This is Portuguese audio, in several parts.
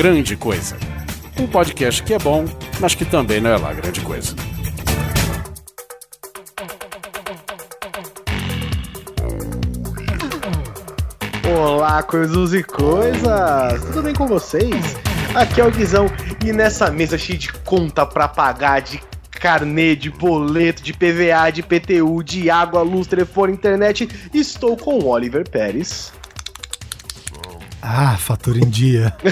Grande Coisa. Um podcast que é bom, mas que também não é lá grande coisa. Olá, coisas e coisas! Tudo bem com vocês? Aqui é o Guizão e nessa mesa cheia de conta pra pagar, de carnê, de boleto, de PVA, de PTU, de água, luz, telefone, internet, estou com o Oliver Pérez. Ah, fatura em dia.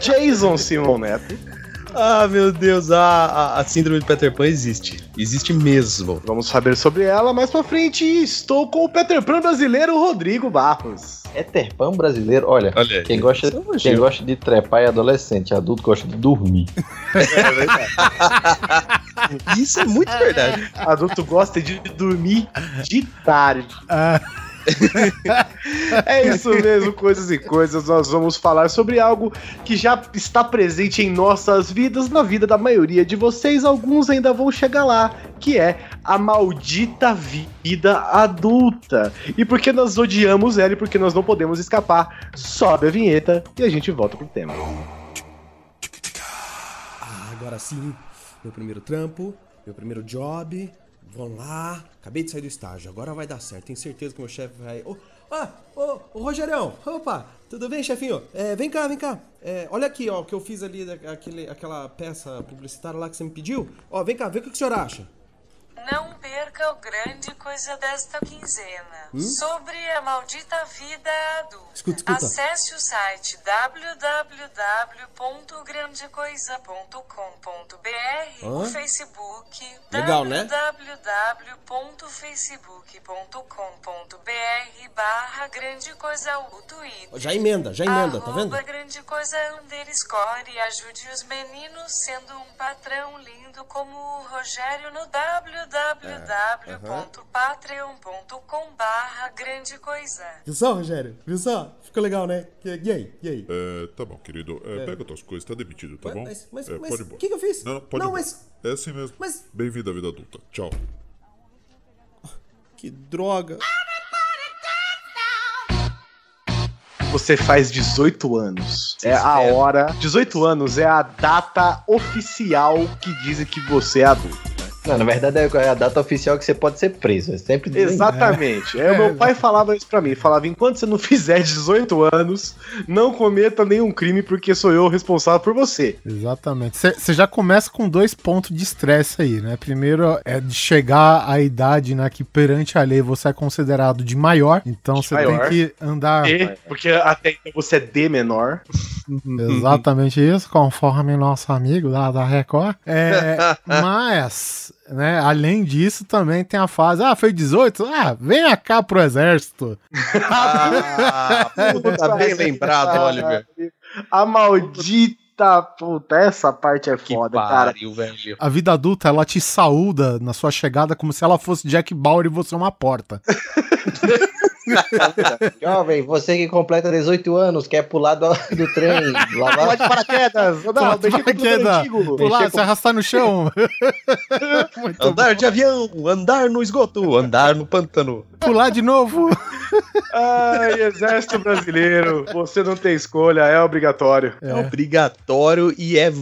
Jason Simon Neto. Ah, meu Deus, a, a, a, síndrome de Peter Pan existe. Existe mesmo. Vamos saber sobre ela mais pra frente. Estou com o Peter Pan brasileiro, Rodrigo Barros. Peter Pan brasileiro? Olha, Olha quem, gosta, quem gosta de trepar é adolescente, adulto gosta de dormir. É verdade. Isso é muito verdade. Adulto gosta de dormir de tarde. Ah, É isso mesmo, coisas e coisas. Nós vamos falar sobre algo que já está presente em nossas vidas, na vida da maioria de vocês. Alguns ainda vão chegar lá, que é a maldita vida adulta. E porque nós odiamos ela e porque nós não podemos escapar, sobe a vinheta e a gente volta pro tema. Ah, agora sim, meu primeiro trampo, meu primeiro job. Vamos lá, acabei de sair do estágio, agora vai dar certo. Tenho certeza que meu chefe vai. Ô, ah, ô, ô, Rogerião, opa, tudo bem, chefinho? É, vem cá, vem cá. É, olha aqui, ó, o que eu fiz ali, da- aquele, aquela peça publicitária lá que você me pediu. Ó, vem cá, vê o que o senhor acha. Não perca o grande coisa desta quinzena. Sobre a maldita vida adulta. Escuta, escuta. Acesse o site www.grandecoisa.com.br o Hã? Facebook Legal, né? www.facebook.com.br barra grande coisa o Twitter. Já emenda, já emenda, tá vendo? Grande coisa underscore e ajude os meninos sendo um patrão lindo como o Rogério no www.patreon.com barra grande coisa. Viu só, Rogério? Viu só? Ficou legal, né? E, aí? E aí? É, tá bom, querido. É, Pega tuas coisas, tá demitido, tá Mas- bom? mas- mas- É, mas pode ir o que que eu fiz? Não, não, pode Não, ir mas- É assim mesmo. mas- Bem-vindo à vida adulta. Tchau. Que droga. Você faz 18 anos. É a hora. 18 anos é a data oficial que dizem que você é adulto. Não, na verdade é a data oficial que você pode ser preso. É sempre Exatamente. É, o meu pai falava isso pra mim. Falava: enquanto você não fizer 18 anos, não cometa nenhum crime, porque sou eu o responsável por você. exatamente. Você já começa com dois pontos de estresse aí, né? Primeiro é de chegar à idade, né? Que perante a lei você é considerado de maior. Então você tem que andar. E, porque até então você é D menor. Exatamente isso, conforme nosso amigo lá da Record. É, mas, né, além disso, também tem a fase, ah, foi 18? Ah, venha cá pro exército. Ah, tá bem lembrado, Oliver. A maldita puta, essa parte é Que foda, cara. pariu, velho. A vida adulta, ela te saúda na sua chegada como se ela fosse Jack Bauer e você uma porta. Jovem, você que completa 18 anos, quer pular do, do trem, Pula lavar. de paraquedas. Não, Pular de com paraquedas. Pular, se arrastar no chão. Andar de avião, andar no esgoto, andar no pântano. bom. Pular de novo. Ai, exército brasileiro. Você não tem escolha, é obrigatório. É, obrigatório e é.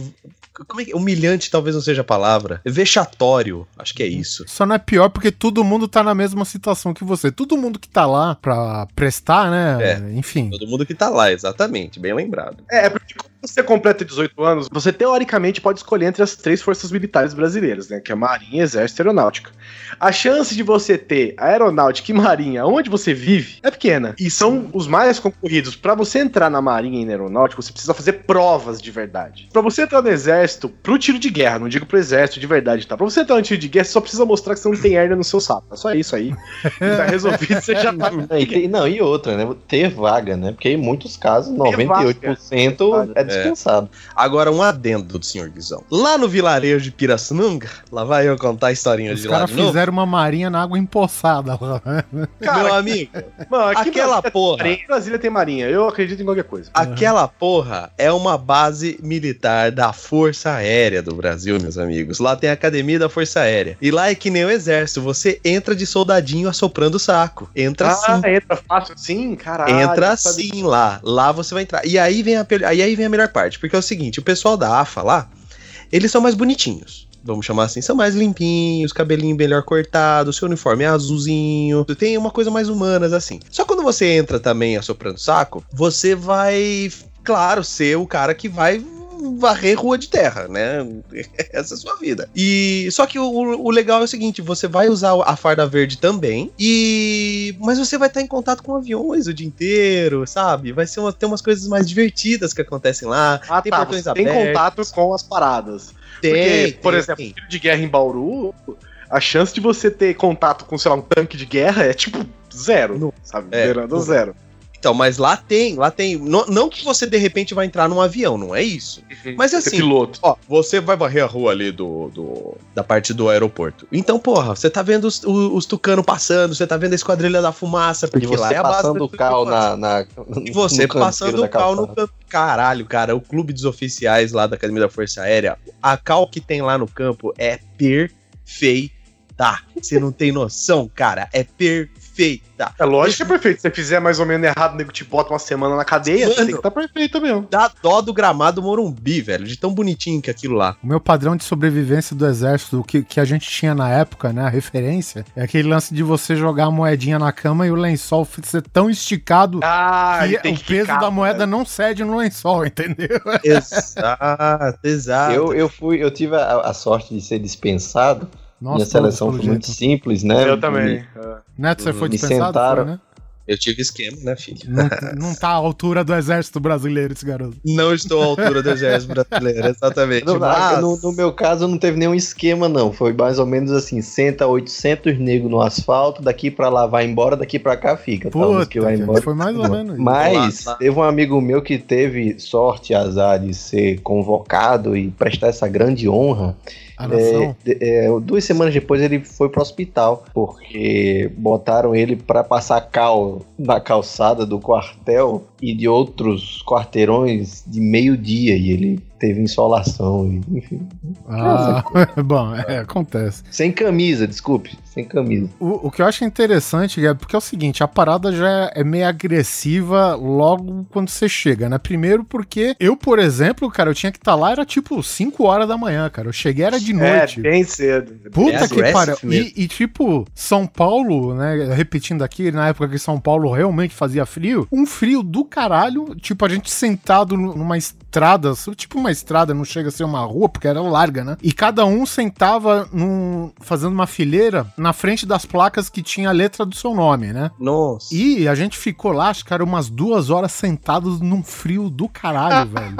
Como é que. Humilhante talvez não seja a palavra. É vexatório. Acho que é isso. Só não é pior porque todo mundo tá na mesma situação que você. Todo mundo que tá lá pra prestar, né? É. Enfim. Todo mundo que tá lá, exatamente. Bem lembrado. É, porque quando você completa 18 anos, você teoricamente pode escolher entre as três forças militares brasileiras, né? Que é Marinha, Exército e Aeronáutica. A chance de você ter aeronáutica e marinha onde você vive é pequena. E são os mais concorridos. Pra você entrar na marinha e na aeronáutica, você precisa fazer provas de verdade. Pra você entrar no exército, pro tiro de guerra, não digo pro exército de verdade, tá? Pra você entrar no tiro de guerra, você só precisa mostrar que você não tem hernia no seu saco. É só isso aí. Tá resolvido, você já tá. Não, e, tem- não, e outra, né? Ter vaga, né? Porque em muitos casos, 98% é dispensado. Agora, um adendo do senhor Guizão. Lá no vilarejo de Pirassununga, lá vai eu contar a historinha Os de lá caras de novo. fizeram uma marinha na água empoçada lá. Meu amigo, Mano, aqui aquela Brasília tem porra. marinha, Brasília tem marinha. Eu acredito em qualquer coisa. aquela porra é uma base militar da Força Força Aérea do Brasil, meus amigos. Lá tem a Academia da Força Aérea. E lá é que nem o Exército, você entra de soldadinho assoprando o saco. Entra Ah, assim. entra fácil sim, caralho. Entra assim lá. Lá você vai entrar. E aí vem, a, aí vem a melhor parte. Porque é o seguinte: o pessoal da AFA lá, eles são mais bonitinhos. Vamos chamar assim, são mais limpinhos, cabelinho melhor cortado, seu uniforme é azulzinho, tem uma coisa mais humanas assim. Só quando você entra também assoprando saco, você vai, claro, ser o cara que vai varrer rua de terra, né? Essa é a sua vida. E só que o, o legal é o seguinte, você vai usar a farda verde também e mas você vai estar em contato com aviões o dia inteiro, sabe? Vai ser uma, ter umas coisas mais divertidas que acontecem lá. Ah, tem tá. portões Você tem abertos. contato com as paradas. Porque, por exemplo, tiro de guerra em Bauru, a chance de você ter contato com, sei lá, um tanque de guerra é tipo zero, sabe? É, não. zero. Então, mas lá tem, lá tem. Não, não que você de repente vai entrar num avião, não é isso. Mas Ser assim, piloto. ó, você vai varrer a rua ali do, do- da parte do aeroporto. Então, porra, você tá vendo os, os, os tucanos passando, você tá vendo a esquadrilha da fumaça, porque lá você é a base passando o cal na, na. E você passando o cal no campo. Caralho, cara, o clube dos oficiais lá da Academia da Força Aérea, a cal que tem lá no campo é perfeita. Você não tem noção, cara. É perfeita. É lógico que é perfeito. Se você fizer mais ou menos errado, o nego te bota uma semana na cadeia, Mano. tem que estar perfeito mesmo. Dá dó do gramado Morumbi, velho. De tão bonitinho que é aquilo lá. O meu padrão de sobrevivência do exército, o que, que a gente tinha na época, né? A referência, é aquele lance de você jogar a moedinha na cama e o lençol ser tão esticado Ah, que o que peso ficar, da moeda né? não cede no lençol, entendeu? Exato, exato. Eu, eu fui, eu tive a, a sorte de ser dispensado. Minha todos, seleção foi muito simples, né? Eu também. Me- é. Neto, você foi dispensado? sentaram. Foi, né? Eu tive esquema, né, filho? Não, não tá à altura do exército brasileiro esse garoto. Não estou à altura do exército brasileiro, exatamente. No, mas... no- no meu caso, não teve nenhum esquema, não. Foi mais ou menos assim: senta 800 negros no asfalto, daqui pra lá vai embora, daqui pra cá fica. Tá, Puta, que vai embora. foi mais ou menos isso. Mas Lá, lá. teve um amigo meu que teve sorte, azar de ser convocado e prestar essa grande honra. É, é, duas semanas depois ele foi pro hospital, porque botaram ele para passar cal na calçada do quartel e de outros quarteirões de meio-dia. E ele teve insolação, e, enfim. Ah, bom, é, acontece. Sem camisa, desculpe, sem camisa. O, o que eu acho interessante é porque é o seguinte, a parada já é meio agressiva logo quando você chega, né? Primeiro porque eu, por exemplo, cara, eu tinha que estar lá, era tipo 5 horas da manhã, cara. Eu cheguei, era de noite. É, bem cedo. Puta É que pariu. E, e, tipo, São Paulo, né? Repetindo aqui, na época que São Paulo realmente fazia frio, um frio do caralho. Tipo, a gente sentado nu- numa estrada, tipo uma estrada, não chega a ser uma rua, porque era larga, né? E cada um sentava num, fazendo uma fileira na frente das placas que tinha a letra do seu nome, né? Nossa. E a gente ficou lá, acho que era umas duas horas sentados num frio do caralho, velho.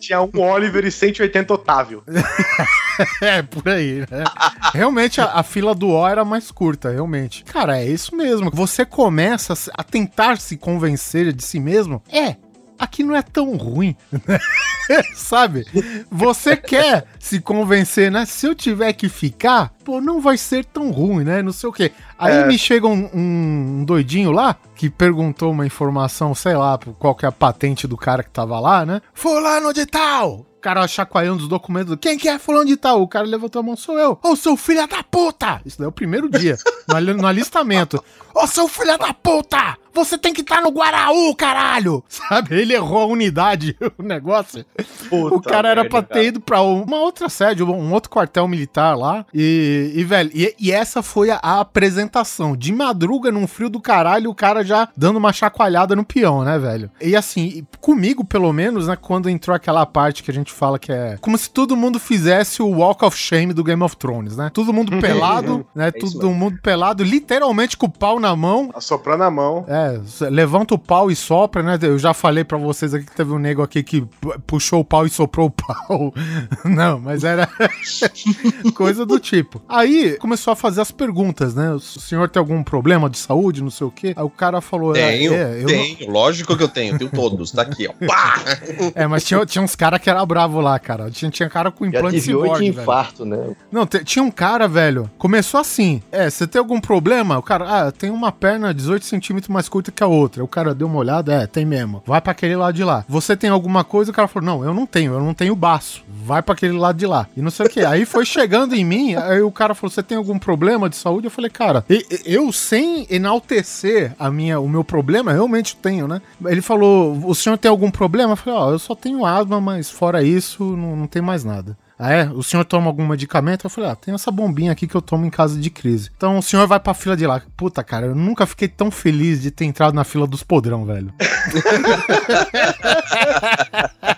Tinha um Oliver e 180 Otávio. É, por aí, né? Realmente a, a fila do O era mais curta, realmente. Cara, é isso mesmo. Você começa a tentar se convencer de si mesmo. É, aqui não é tão ruim. Sabe? Você quer se convencer, né? Se eu tiver que ficar, pô, não vai ser tão ruim, né? Não sei o quê. Aí É. me chega um, um doidinho lá que perguntou uma informação, sei lá, qual que é a patente do cara que tava lá, né? Fulano de tal! Cara chacoalhando os documentos. Quem que é fulano de tal? O cara levantou a mão, sou eu. Ô, seu filho da puta! Isso daí é o primeiro dia, no, no alistamento. Ô, seu filho da puta! Você tem que estar no Guaraú, caralho! Sabe? Ele errou a unidade, o negócio. o cara era pra ter ido pra uma outra sede, um outro quartel militar lá. E, e, velho, e, e essa foi a, a apresentação. De madruga, num frio do caralho, o cara já dando uma chacoalhada no peão, né, velho? E assim, comigo, pelo menos, né, quando entrou aquela parte que a gente fala que é como se todo mundo fizesse o Walk of Shame do Game of Thrones, né? Todo mundo pelado, né? isso Todo mundo pelado, literalmente com o pau na mão. Assoprando a mão. É, s- levanta o pau e sopra, né? Eu já falei pra vocês aqui que teve um nego aqui que pu- puxou o pau e soprou o pau. Não, mas era coisa do tipo. Aí começou a fazer as perguntas, né? O senhor tem algum problema de saúde, não sei o quê? Aí o cara falou. é, Tenho, é, eu não- tenho, lógico que eu tenho, tenho todos, tá aqui, ó. Pá! é, mas tinha, tinha uns caras que era bravo lá, cara. Tinha, tinha cara com implante ciborgue, velho. infarto, né? Não, tinha um cara, velho, começou assim. É, você tem algum problema? O cara, ah, tem uma perna 18 centímetros mais curta que a outra. O cara deu uma olhada, é, tem mesmo. Vai pra aquele lado de lá. Você tem alguma coisa? O cara falou, não, eu não tenho, eu não tenho baço. Vai pra aquele lado de lá. E não sei o que. Aí foi chegando em mim, aí o cara falou, você tem algum problema de saúde? Eu falei, cara, eu sem enaltecer a minha, o meu problema, realmente tenho, né? Ele falou, o senhor tem algum problema? Eu falei, ó, eu só tenho asma, mas fora isso, não, não tem mais nada. Ah, é? O senhor toma algum medicamento? Eu falei, ah, tem essa bombinha aqui que eu tomo em caso de crise. Então o senhor vai pra fila de lá. Puta, cara, eu nunca fiquei tão feliz de ter entrado na fila dos podrão, velho.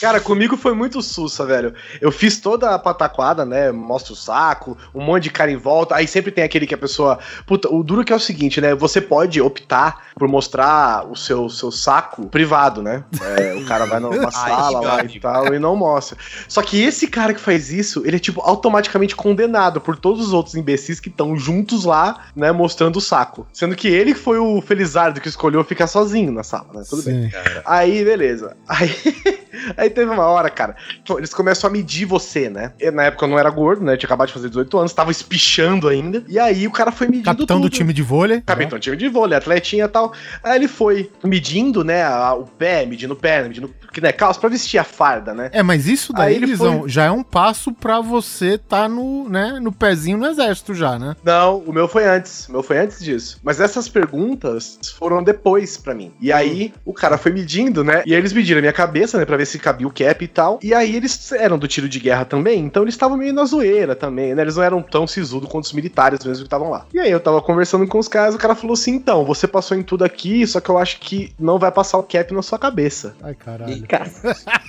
Cara, comigo foi muito sussa, velho. Eu fiz toda a pataquada, né? Mostra o saco, um monte de cara em volta. Aí sempre tem aquele que a pessoa. Puta, o duro que é o seguinte, né? Você pode optar por mostrar o seu, seu saco privado, né? É, o cara vai numa sala meu lá e amigo. tal e não mostra. Só que esse cara que faz isso, ele é, tipo, automaticamente condenado por todos os outros imbecis que estão juntos lá, né? Mostrando o saco. Sendo que ele foi o Felizardo que escolheu ficar sozinho na sala, né? Tudo bem. Sim. Aí, beleza. Aí, aí teve uma hora, cara, eles começam a medir você, né? Eu, na época eu não era gordo, né? Eu tinha acabado de fazer 18 anos, tava espichando ainda. E aí o cara foi medindo Capitão do tudo. time de vôlei. Capitão do time de vôlei, atletinha e tal. Aí ele foi medindo, né, a- o pé, medindo o pé, medindo, que né, calça pra vestir a farda, né? É, mas isso Aí daí, Guizão, foi- já é um passo pra você tá no, né, no pezinho no exército já, né? Não, o meu foi antes. O meu foi antes disso. Mas essas perguntas foram depois pra mim. E aí o cara foi medindo, né? E aí eles mediram a minha cabeça, né? Pra ver se cabia o cap e tal. E aí eles eram do tiro de guerra também. Então eles estavam meio na zoeira também, né? Eles não eram tão sisudo quanto os militares mesmo que estavam lá. E aí eu tava conversando com os caras. O cara falou assim: então, você passou em tudo aqui, só que eu acho que não vai passar o cap na sua cabeça. Ai, caralho.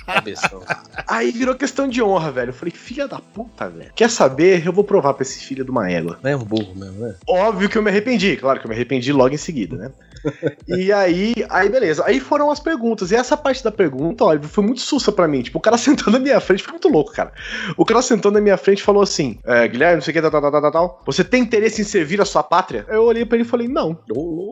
Cabeção. Aí virou questão de honra, velho. Eu falei: filha da puta, velho. Quer saber? Eu vou provar pra esse filho de uma égua. Não é um burro mesmo, né? Óbvio que eu me arrependi, claro que eu me arrependi logo em seguida, né? e aí, aí beleza. Aí foram as perguntas. E essa parte da pergunta, olha, foi muito sussa pra mim. Tipo, o cara sentou na minha frente, foi muito louco, cara. O cara sentou na minha frente e falou assim: é, Guilherme, não sei o que, tal, tal, tal, tal. Você tem interesse em servir a sua pátria? Eu olhei pra ele e falei: não.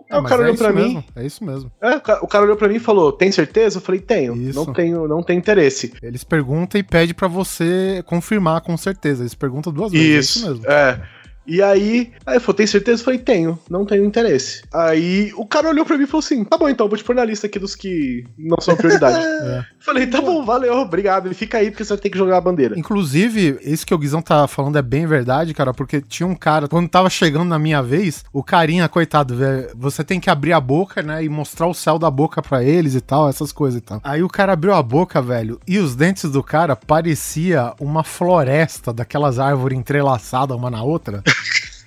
É, Aí o cara é olhou isso pra mim. mesmo, É isso mesmo. É, o ca- o cara olhou pra mim e falou: tem certeza? Eu falei: tenho. Isso. Não tenho, não tenho interesse. Eles perguntam e pedem pra você confirmar com certeza. Eles perguntam duas vezes. É isso mesmo. É. E aí, aí ele falou, tem certeza? Eu falei, tenho, não tenho interesse. Aí o cara olhou pra mim e falou assim: tá bom, então, vou te pôr na lista aqui dos que não são prioridade. É. Falei, tá bom, valeu, obrigado. Ele fica aí porque você vai ter que jogar a bandeira. Inclusive, isso que o Guizão tá falando é bem verdade, cara, porque tinha um cara, quando tava chegando na minha vez, o carinha, coitado, velho, você tem que abrir a boca, né, e mostrar o céu da boca pra eles e tal, essas coisas e tal. Aí o cara abriu a boca, velho, e os dentes do cara parecia uma floresta daquelas árvores entrelaçadas uma na outra.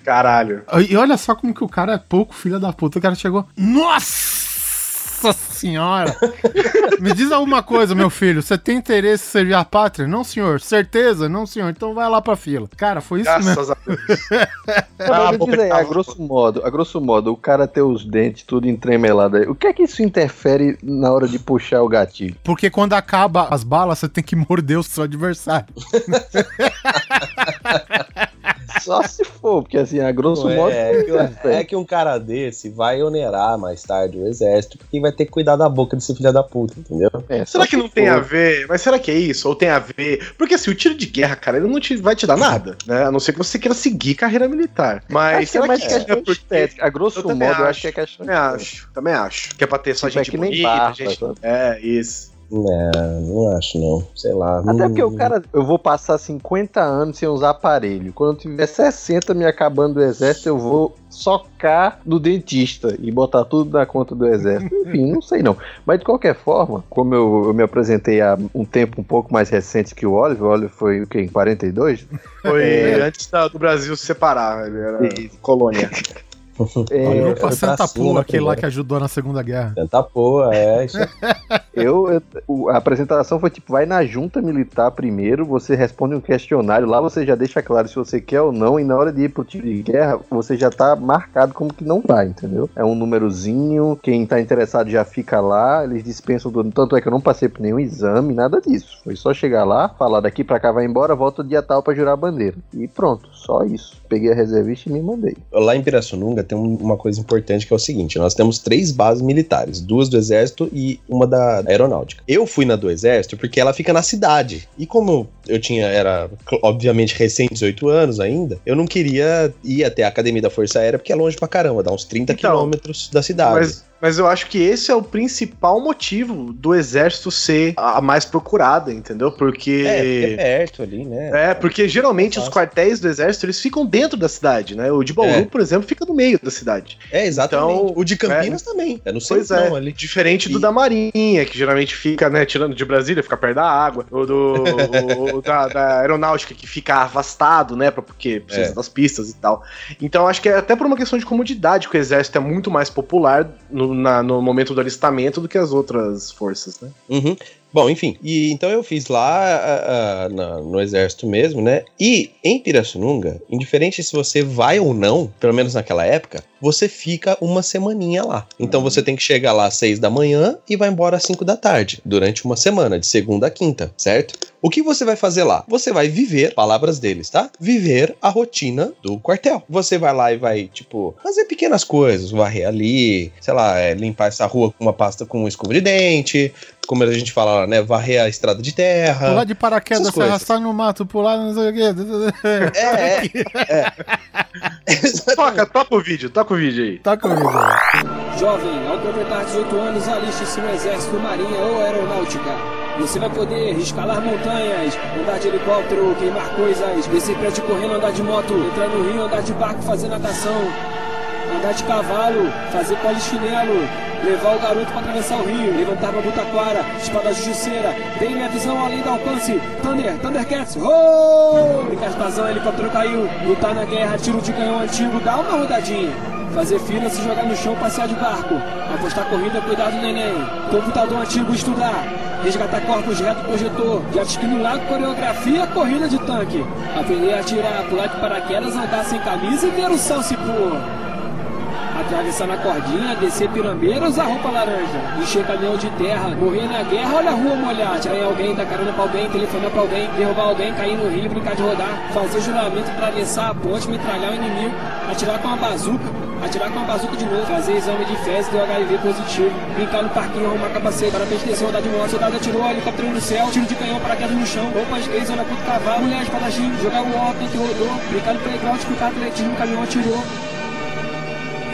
Caralho. E olha só como que o cara é pouco filho da puta. O cara chegou. Nossa senhora! Me diz alguma coisa, meu filho. Você tem interesse em servir a pátria? Não, senhor. Certeza? Não, senhor. Então vai lá pra fila. Cara, foi isso mesmo. Graças a Deus. Não, a me boca diz aí, a grosso modo, a grosso modo, o cara ter os dentes tudo entremelado aí, o que é que isso interfere na hora de puxar o gatilho? Porque quando acaba as balas, você tem que morder o seu adversário. Só se for, porque assim, a grosso Não modo. é, que, é que um cara desse vai onerar mais tarde o exército, porque vai ter que cuidar da boca desse filho da puta, entendeu? É, Será que se não tem for. a ver? Mas será que é isso? Ou tem a ver? Porque assim, o tiro de guerra, cara, ele não te, vai te dar nada, né? A não ser que você queira seguir carreira militar. Mas Acho que é será mais que questão é porque... A grosso Eu modo, também eu acho. acho que é questão Também acho, também acho. Que é pra ter só Tipo, é gente que nem bonita, barba, gente... É, isso. Não, não acho não. Sei lá. Até porque o cara, eu vou passar 50 anos sem usar aparelho. Quando eu tiver 60 me acabando do exército, eu vou socar no dentista e botar tudo na conta do exército. Enfim, não sei não. Mas de qualquer forma, como eu, eu me apresentei há um tempo um pouco mais recente que o Oliver, o Oliver foi o quê? Em 42? Foi É. antes da- do Brasil se separar, ele era Isso. colônia. É, Olha, pra pra Santa aquele lá que ajudou na Segunda Guerra. Tenta porra, é. Isso Eu, eu- o- a apresentação foi tipo, vai na junta militar primeiro, você responde um questionário, lá você já deixa claro se você quer ou não, e na hora de ir pro tiro de guerra, você já tá marcado como que não vai, entendeu? É um númerozinho, quem tá interessado já fica lá, eles dispensam tudo. Tanto é que eu não passei por nenhum exame, nada disso. Foi só chegar lá, falar daqui pra cá vai embora, volta dia tal pra jurar a bandeira. E pronto, só isso. Peguei a reservista e me mandei. Lá em Pirassununga tem um- uma coisa importante que é o seguinte: nós temos três bases militares, duas do exército e uma da aeronáutica. Eu fui na do exército porque ela fica na cidade. E como eu tinha, era obviamente recém 18 anos ainda, eu não queria ir até a academia da Força Aérea porque é longe pra caramba, dá uns 30 Então, quilômetros da cidade. Mas, mas eu acho que esse é o principal motivo do exército ser a mais procurada, entendeu? Porque. É, porque é perto ali, né? É, porque geralmente os Fácil. quartéis do exército eles ficam dentro da cidade, né? O de Bauru, É. por exemplo, fica no meio da cidade. É, exatamente. Então, o de Campinas também. É no Pois centro, é, não, ali. diferente do E- da Marinha, que geralmente fica, né, tirando de Brasília, fica perto da água, ou do da, da aeronáutica, que fica afastado, né, porque precisa É. das pistas e tal. Então acho que é até por uma questão de comodidade que o exército é muito mais popular no, na- no momento do alistamento do que as outras forças, né? Uhum. Bom, enfim. E então eu fiz lá ah, ah, na- no exército mesmo, né? E em Pirassununga, indiferente se você vai ou não, pelo menos naquela época, você fica uma semaninha lá. Então você tem que chegar lá às seis da manhã e vai embora às cinco da tarde, durante uma semana, de segunda a quinta, certo? O que você vai fazer lá? Você vai viver, palavras deles, tá? Viver a rotina do quartel. Você vai lá e vai, tipo, fazer pequenas coisas, varrer ali, sei lá, é, limpar essa rua com uma pasta com uma escova de dente, como a gente fala lá, né? Varrer a estrada de terra. Pular de paraquedas, se arrastar no mato, pular não sei o quê. É, é, é. Toca, toca o vídeo, toca o vídeo aí. Tá comigo. Jovem, ao completar 18 anos, aliste-se no Exército, Marinha ou Aeronáutica. Você vai poder escalar montanhas, andar de helicóptero, queimar coisas, descer prédio correndo, andar de moto, entrar no rio, andar de barco, fazer natação, andar de cavalo, fazer polichinelo, levar o garoto para atravessar o rio, levantar uma butaquara, espada justiceira, tem minha visão além do alcance, Thunder, Thundercats, oh! Vazão, helicóptero caiu, lutar na guerra, tiro de canhão antigo, dá uma rodadinha. Fazer fila, se jogar no chão, passear de barco. Apostar corrida, cuidar do neném. Computador antigo, estudar. Resgatar corpos reto projetor. Jet ski no lago, coreografia, corrida de tanque. Aprender a atirar, pular de paraquedas, andar sem camisa e ver o sol se pôr. Atravessar na cordinha, descer pirambeira, usar roupa laranja. Encher caminhão de terra, morrer na guerra, olha a rua molhar. Atirar em alguém, dar carona pra alguém, telefonar pra alguém, derrubar alguém, cair no rio, brincar de rodar. Fazer juramento, atravessar a ponte, metralhar o inimigo. Atirar com uma bazuca, atirar com uma bazuca de novo. Fazer exame de fezes, deu HIV positivo. Brincar no parquinho, arrumar capacete. Parapente descer, rodar de moto. Soldado atirou, helicóptero no céu. Tiro de canhão, paraquedas no chão. Roupas gays, olha puto cavalo. Mulher espadachim, jogar o óculos que rodou. Brincar no playground, escutar atletismo, caminhão atirou.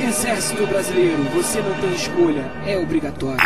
Exército Brasileiro, você não tem escolha, é obrigatório.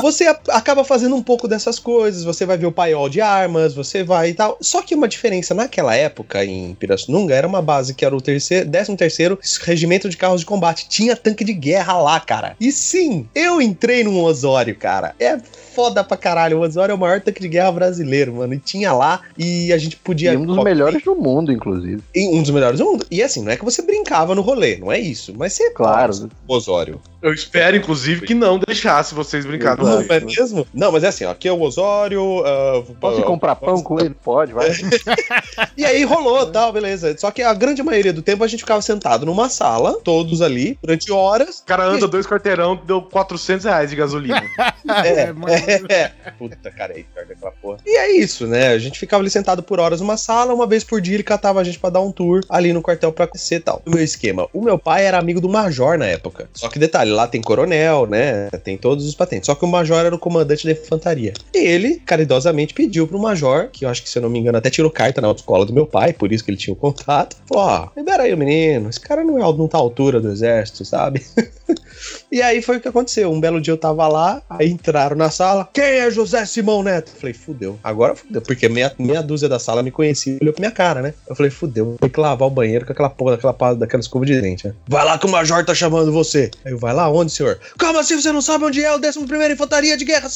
Você acaba fazendo um pouco dessas coisas, você vai ver o paiol de armas, você vai e tal. Só que uma diferença naquela época em Pirassununga era uma base que era o terceiro, 13 terceiro regimento de carros de combate. Tinha tanque de guerra lá, cara. E sim, eu entrei num Osório, cara. É foda pra caralho. O Osório é o maior tanque de guerra brasileiro, mano. E tinha lá e a gente podia. E um dos melhores do mundo, inclusive. E um dos melhores do mundo. E assim, não é que você brincava no rolê, não é isso. Mas você Claro. Osório. Eu espero, inclusive, que não deixasse vocês brincar no Não é mesmo? Não, mas é assim, ó, aqui é o Osório. ah, Posso ah, comprar pão com ele? Pode, vai. E aí rolou tal, beleza. Só que a grande maioria do tempo a gente ficava sentado numa sala, todos ali, durante horas. O cara anda dois quarteirão, deu 400 reais de gasolina. É, mano. é, Puta, cara, aí perto daquela porra. E é isso, né? A gente ficava ali sentado por horas numa sala, uma vez por dia ele catava a gente pra dar um tour ali no quartel pra conhecer e tal. O meu esquema, o meu pai era amigo do major na época. Só que detalhe, lá tem coronel, né? Tem todos os patentes. Só que o major era o comandante da infantaria. E ele, caridosamente, pediu pro major, que eu acho que se eu não me engano até tirou carta na autoescola do meu pai, por isso que ele tinha o contato. Falou: ó, libera aí o menino, esse cara não é não tá à altura do exército, sabe? E aí foi o que aconteceu. Um belo dia eu tava lá, aí entraram na sala. Quem é José Simão Neto? Eu falei, fudeu. Agora fudeu. Porque meia, meia dúzia da sala me conhecia e olhou pra minha cara, né? Eu falei, fudeu. Ter que lavar o banheiro com aquela porra daquela, daquela escova de dente, né? Vai lá que o Major tá chamando você. Aí eu, vai lá onde, senhor? Como assim você não sabe onde é o 11 Infantaria de Guerra?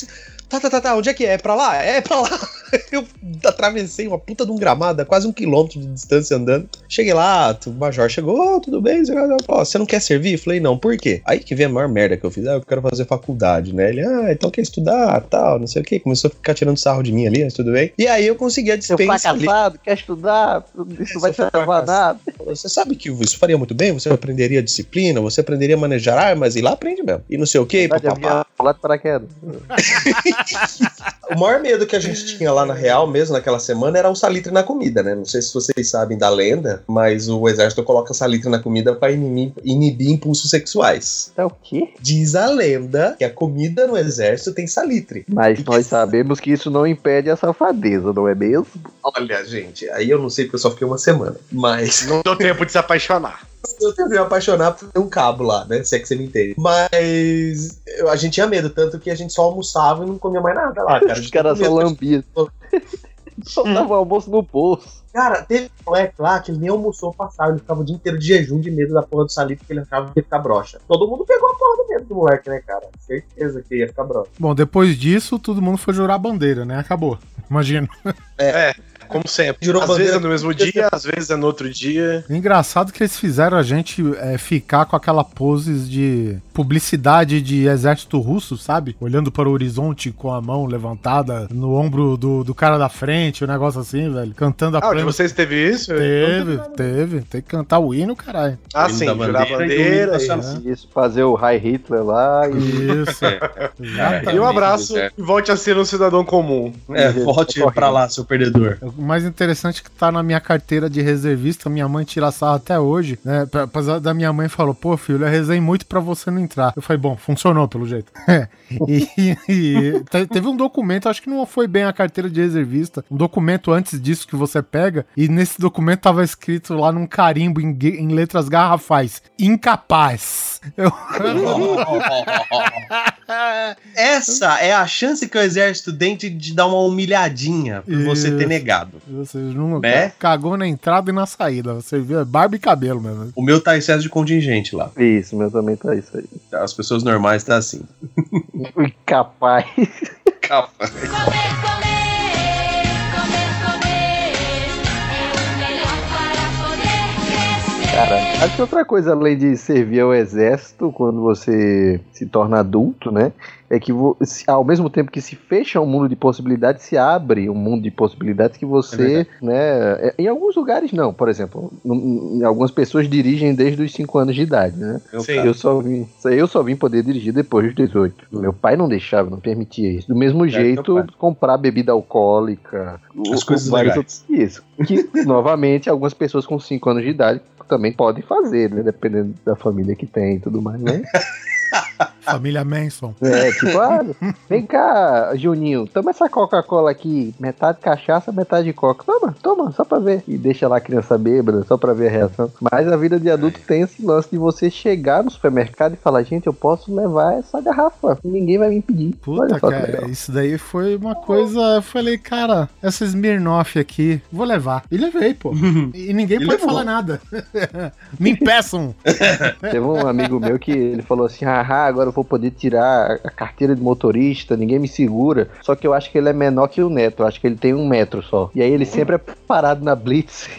Tá, tá, tá, tá. Onde é que é? É pra lá? É pra lá. Eu atravessei uma puta de um gramado, quase um quilômetro de distância andando. Cheguei lá, o Major chegou, "Ô, tudo bem? Você não quer servir? Eu falei, não, por quê? Aí que vem a maior maior merda que eu fiz. Ah, eu quero fazer faculdade, né? Ele, ah, então quer estudar, tal, não sei o que. Começou a ficar tirando sarro de mim ali, mas tudo bem. E aí eu consegui a Seu dispensa ali. fracassado, quer estudar, isso não vai te levar nada. Você sabe que isso faria muito bem? Você aprenderia disciplina, você aprenderia a manejar armas e lá aprende mesmo. E não sei o eu papapá. pular de paraquedas. O maior medo que a gente tinha lá na real mesmo naquela semana era o salitre na comida, né? Não sei se vocês sabem da lenda, mas o exército coloca salitre na comida pra inibir, inibir impulsos sexuais. É o quê? Diz a lenda que a comida no exército tem salitre. Mas nós sabemos que isso não impede a safadeza, não é mesmo? Olha, gente, aí eu não sei porque eu só fiquei uma semana. Mas Não deu tempo de se apaixonar. eu tentei me apaixonar por ter um cabo lá, né? Se é que você me entende. Mas eu- a gente tinha medo, tanto que a gente só almoçava e não comia mais nada lá, cara. A Os caras só lambiam. Só dava almoço no bolso. Cara, teve um moleque lá que ele nem almoçou passado, ele ficava o dia inteiro de jejum de medo da porra do salitre porque ele achava que ia ficar broxa. Todo mundo pegou a porra do medo do moleque, né, cara? Certeza que ia ficar broxa. Bom, depois disso, todo mundo foi jurar a bandeira, né? Acabou. Imagina. Como sempre. Jurou às vezes é no mesmo dia, às vezes é no outro dia. Engraçado que eles fizeram a gente é, ficar com aquela poses de publicidade de exército russo, sabe? Olhando para o horizonte com a mão levantada no ombro do, do cara da frente, um negócio assim, velho. Cantando a Ah, de vocês teve isso? Teve, teve. Tem que cantar o hino, caralho. Ah, Hino sim, jurar a bandeira bandeira. e- nacional. Isso, fazer o High Hitler lá e. Isso. Exatamente. E um abraço e volte a ser um cidadão comum. É, volte pra lá, seu perdedor. O mais interessante é que tá na minha carteira de reservista, minha mãe tira sarro até hoje, né? Apesar da minha mãe falou, pô, filho, eu rezei muito pra você não entrar. Eu falei, bom, funcionou pelo jeito. e, e te- teve um documento, acho que não foi bem a carteira de reservista, um documento antes disso que você pega, e nesse documento tava escrito lá num carimbo em, em letras garrafais, incapaz. Eu... Essa é a chance que o exército tem de, dar uma humilhadinha por você ter Isso. Negado. Você não Né? cagou na entrada e na saída. Você viu, é barba e cabelo mesmo. O meu tá excesso de contingente lá. Isso, meu também tá isso aí. As pessoas normais tá assim. Capaz. Capa. Comer, comer, comer, comer é o melhor para poder crescer. Cara, acho que outra coisa além de servir ao exército quando você se torna adulto, né? É que ao mesmo tempo que se fecha um mundo de possibilidades, se abre um mundo de possibilidades que É você, verdade. né? é- Em alguns lugares não, por exemplo, em- em algumas pessoas dirigem desde os 5 anos de idade, né? Sim. cara. Eu só vim, eu só vim poder dirigir depois dos 18. Meu pai não deixava, não permitia isso. Do mesmo É, jeito, comprar bebida alcoólica, As o- coisas legais. outros- Isso. Que, novamente, algumas pessoas com 5 anos de idade também podem fazer, né? Dependendo da família que tem e tudo mais, né? Família Manson. É, tipo, ah, vem cá, Juninho, toma essa Coca-Cola aqui, metade cachaça, metade coca. Toma, toma, só pra ver. E deixa lá a criança bêbada, só pra ver a reação. Mas a vida de adulto tem esse lance de você chegar no supermercado e falar, gente, eu posso levar essa garrafa. Ninguém vai me impedir. Puta, Olha só que cara, legal. isso daí foi uma coisa. Eu falei, cara, essa Smirnoff aqui, vou levar. E levei, pô. E ninguém E pode levou. falar nada. Me impeçam. Teve um amigo meu que ele falou assim: haha, agora eu vou poder tirar a carteira de motorista, ninguém me segura. Só que eu acho que ele é menor que o Neto, eu acho que ele tem um metro só. E aí ele sempre é parado na Blitz.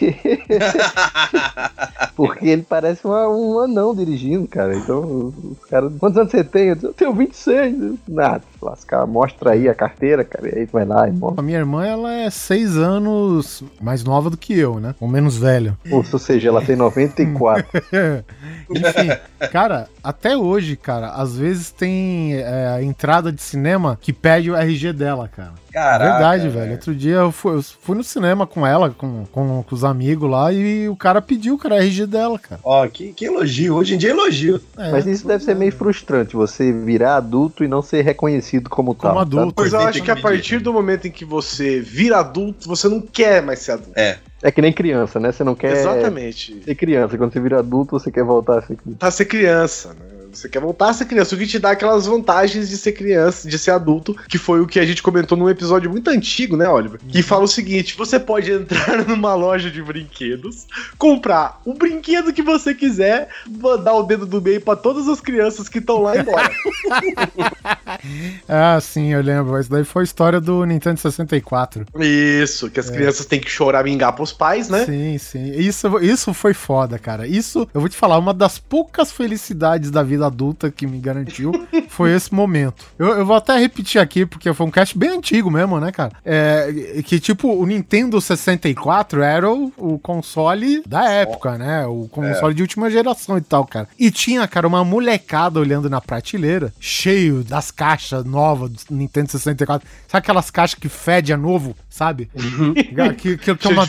Porque ele parece uma- um anão dirigindo, cara. Então, os caras. Quantos anos você tem? Eu disse, eu tenho 26. Nada, lascar, mostra aí a carteira, cara. E aí tu vai lá e mostra. A minha irmã, ela é seis anos mais nova do que eu, né? Ou menos velho. Ou seja, ela tem 94. Enfim, cara, até hoje, cara, às vezes tem é, a entrada de cinema que pede o RG dela, cara. Caraca, Verdade, velho. Outro dia eu fui, eu fui no cinema com ela, com, com, com os amigos lá, e o cara pediu, cara, a RG dela, cara. Ó, que, que elogio. Hoje em dia é elogio. É, Mas isso deve ser meio frustrante, você virar adulto e não ser reconhecido como, Como tal. adulto. Pois eu acho que a partir do momento em que você vira adulto, você não quer mais ser adulto. É. É que nem criança, né? Você não quer Exatamente. ser criança. Quando você vira adulto, você quer voltar a ser criança. Tá a ser criança, né? Você quer voltar a ser criança, o que te dá aquelas vantagens de ser criança, de ser adulto, que foi o que a gente comentou num episódio muito antigo, né, Oliver? Que fala o seguinte: você pode entrar numa loja de brinquedos, comprar o brinquedo que você quiser, mandar o dedo do meio pra todas as crianças que estão lá e embora. Ah, sim, eu lembro. Isso daí foi a história do Nintendo 64. Isso, que as crianças têm que chorar, vingar pros pais, né? Sim, sim. Isso, isso foi foda, cara. Isso, eu vou te falar, uma das poucas felicidades da vida adulta que me garantiu foi esse momento. Eu, eu vou até repetir aqui, porque foi um cast bem antigo mesmo, né, cara? É, que tipo, o Nintendo 64 era o, o console da época, né? O console de última geração e tal, cara. E tinha, cara, uma molecada olhando na prateleira, cheio das caixas novas do Nintendo 64. Sabe aquelas caixas que fede a novo, sabe? que, que, que é uma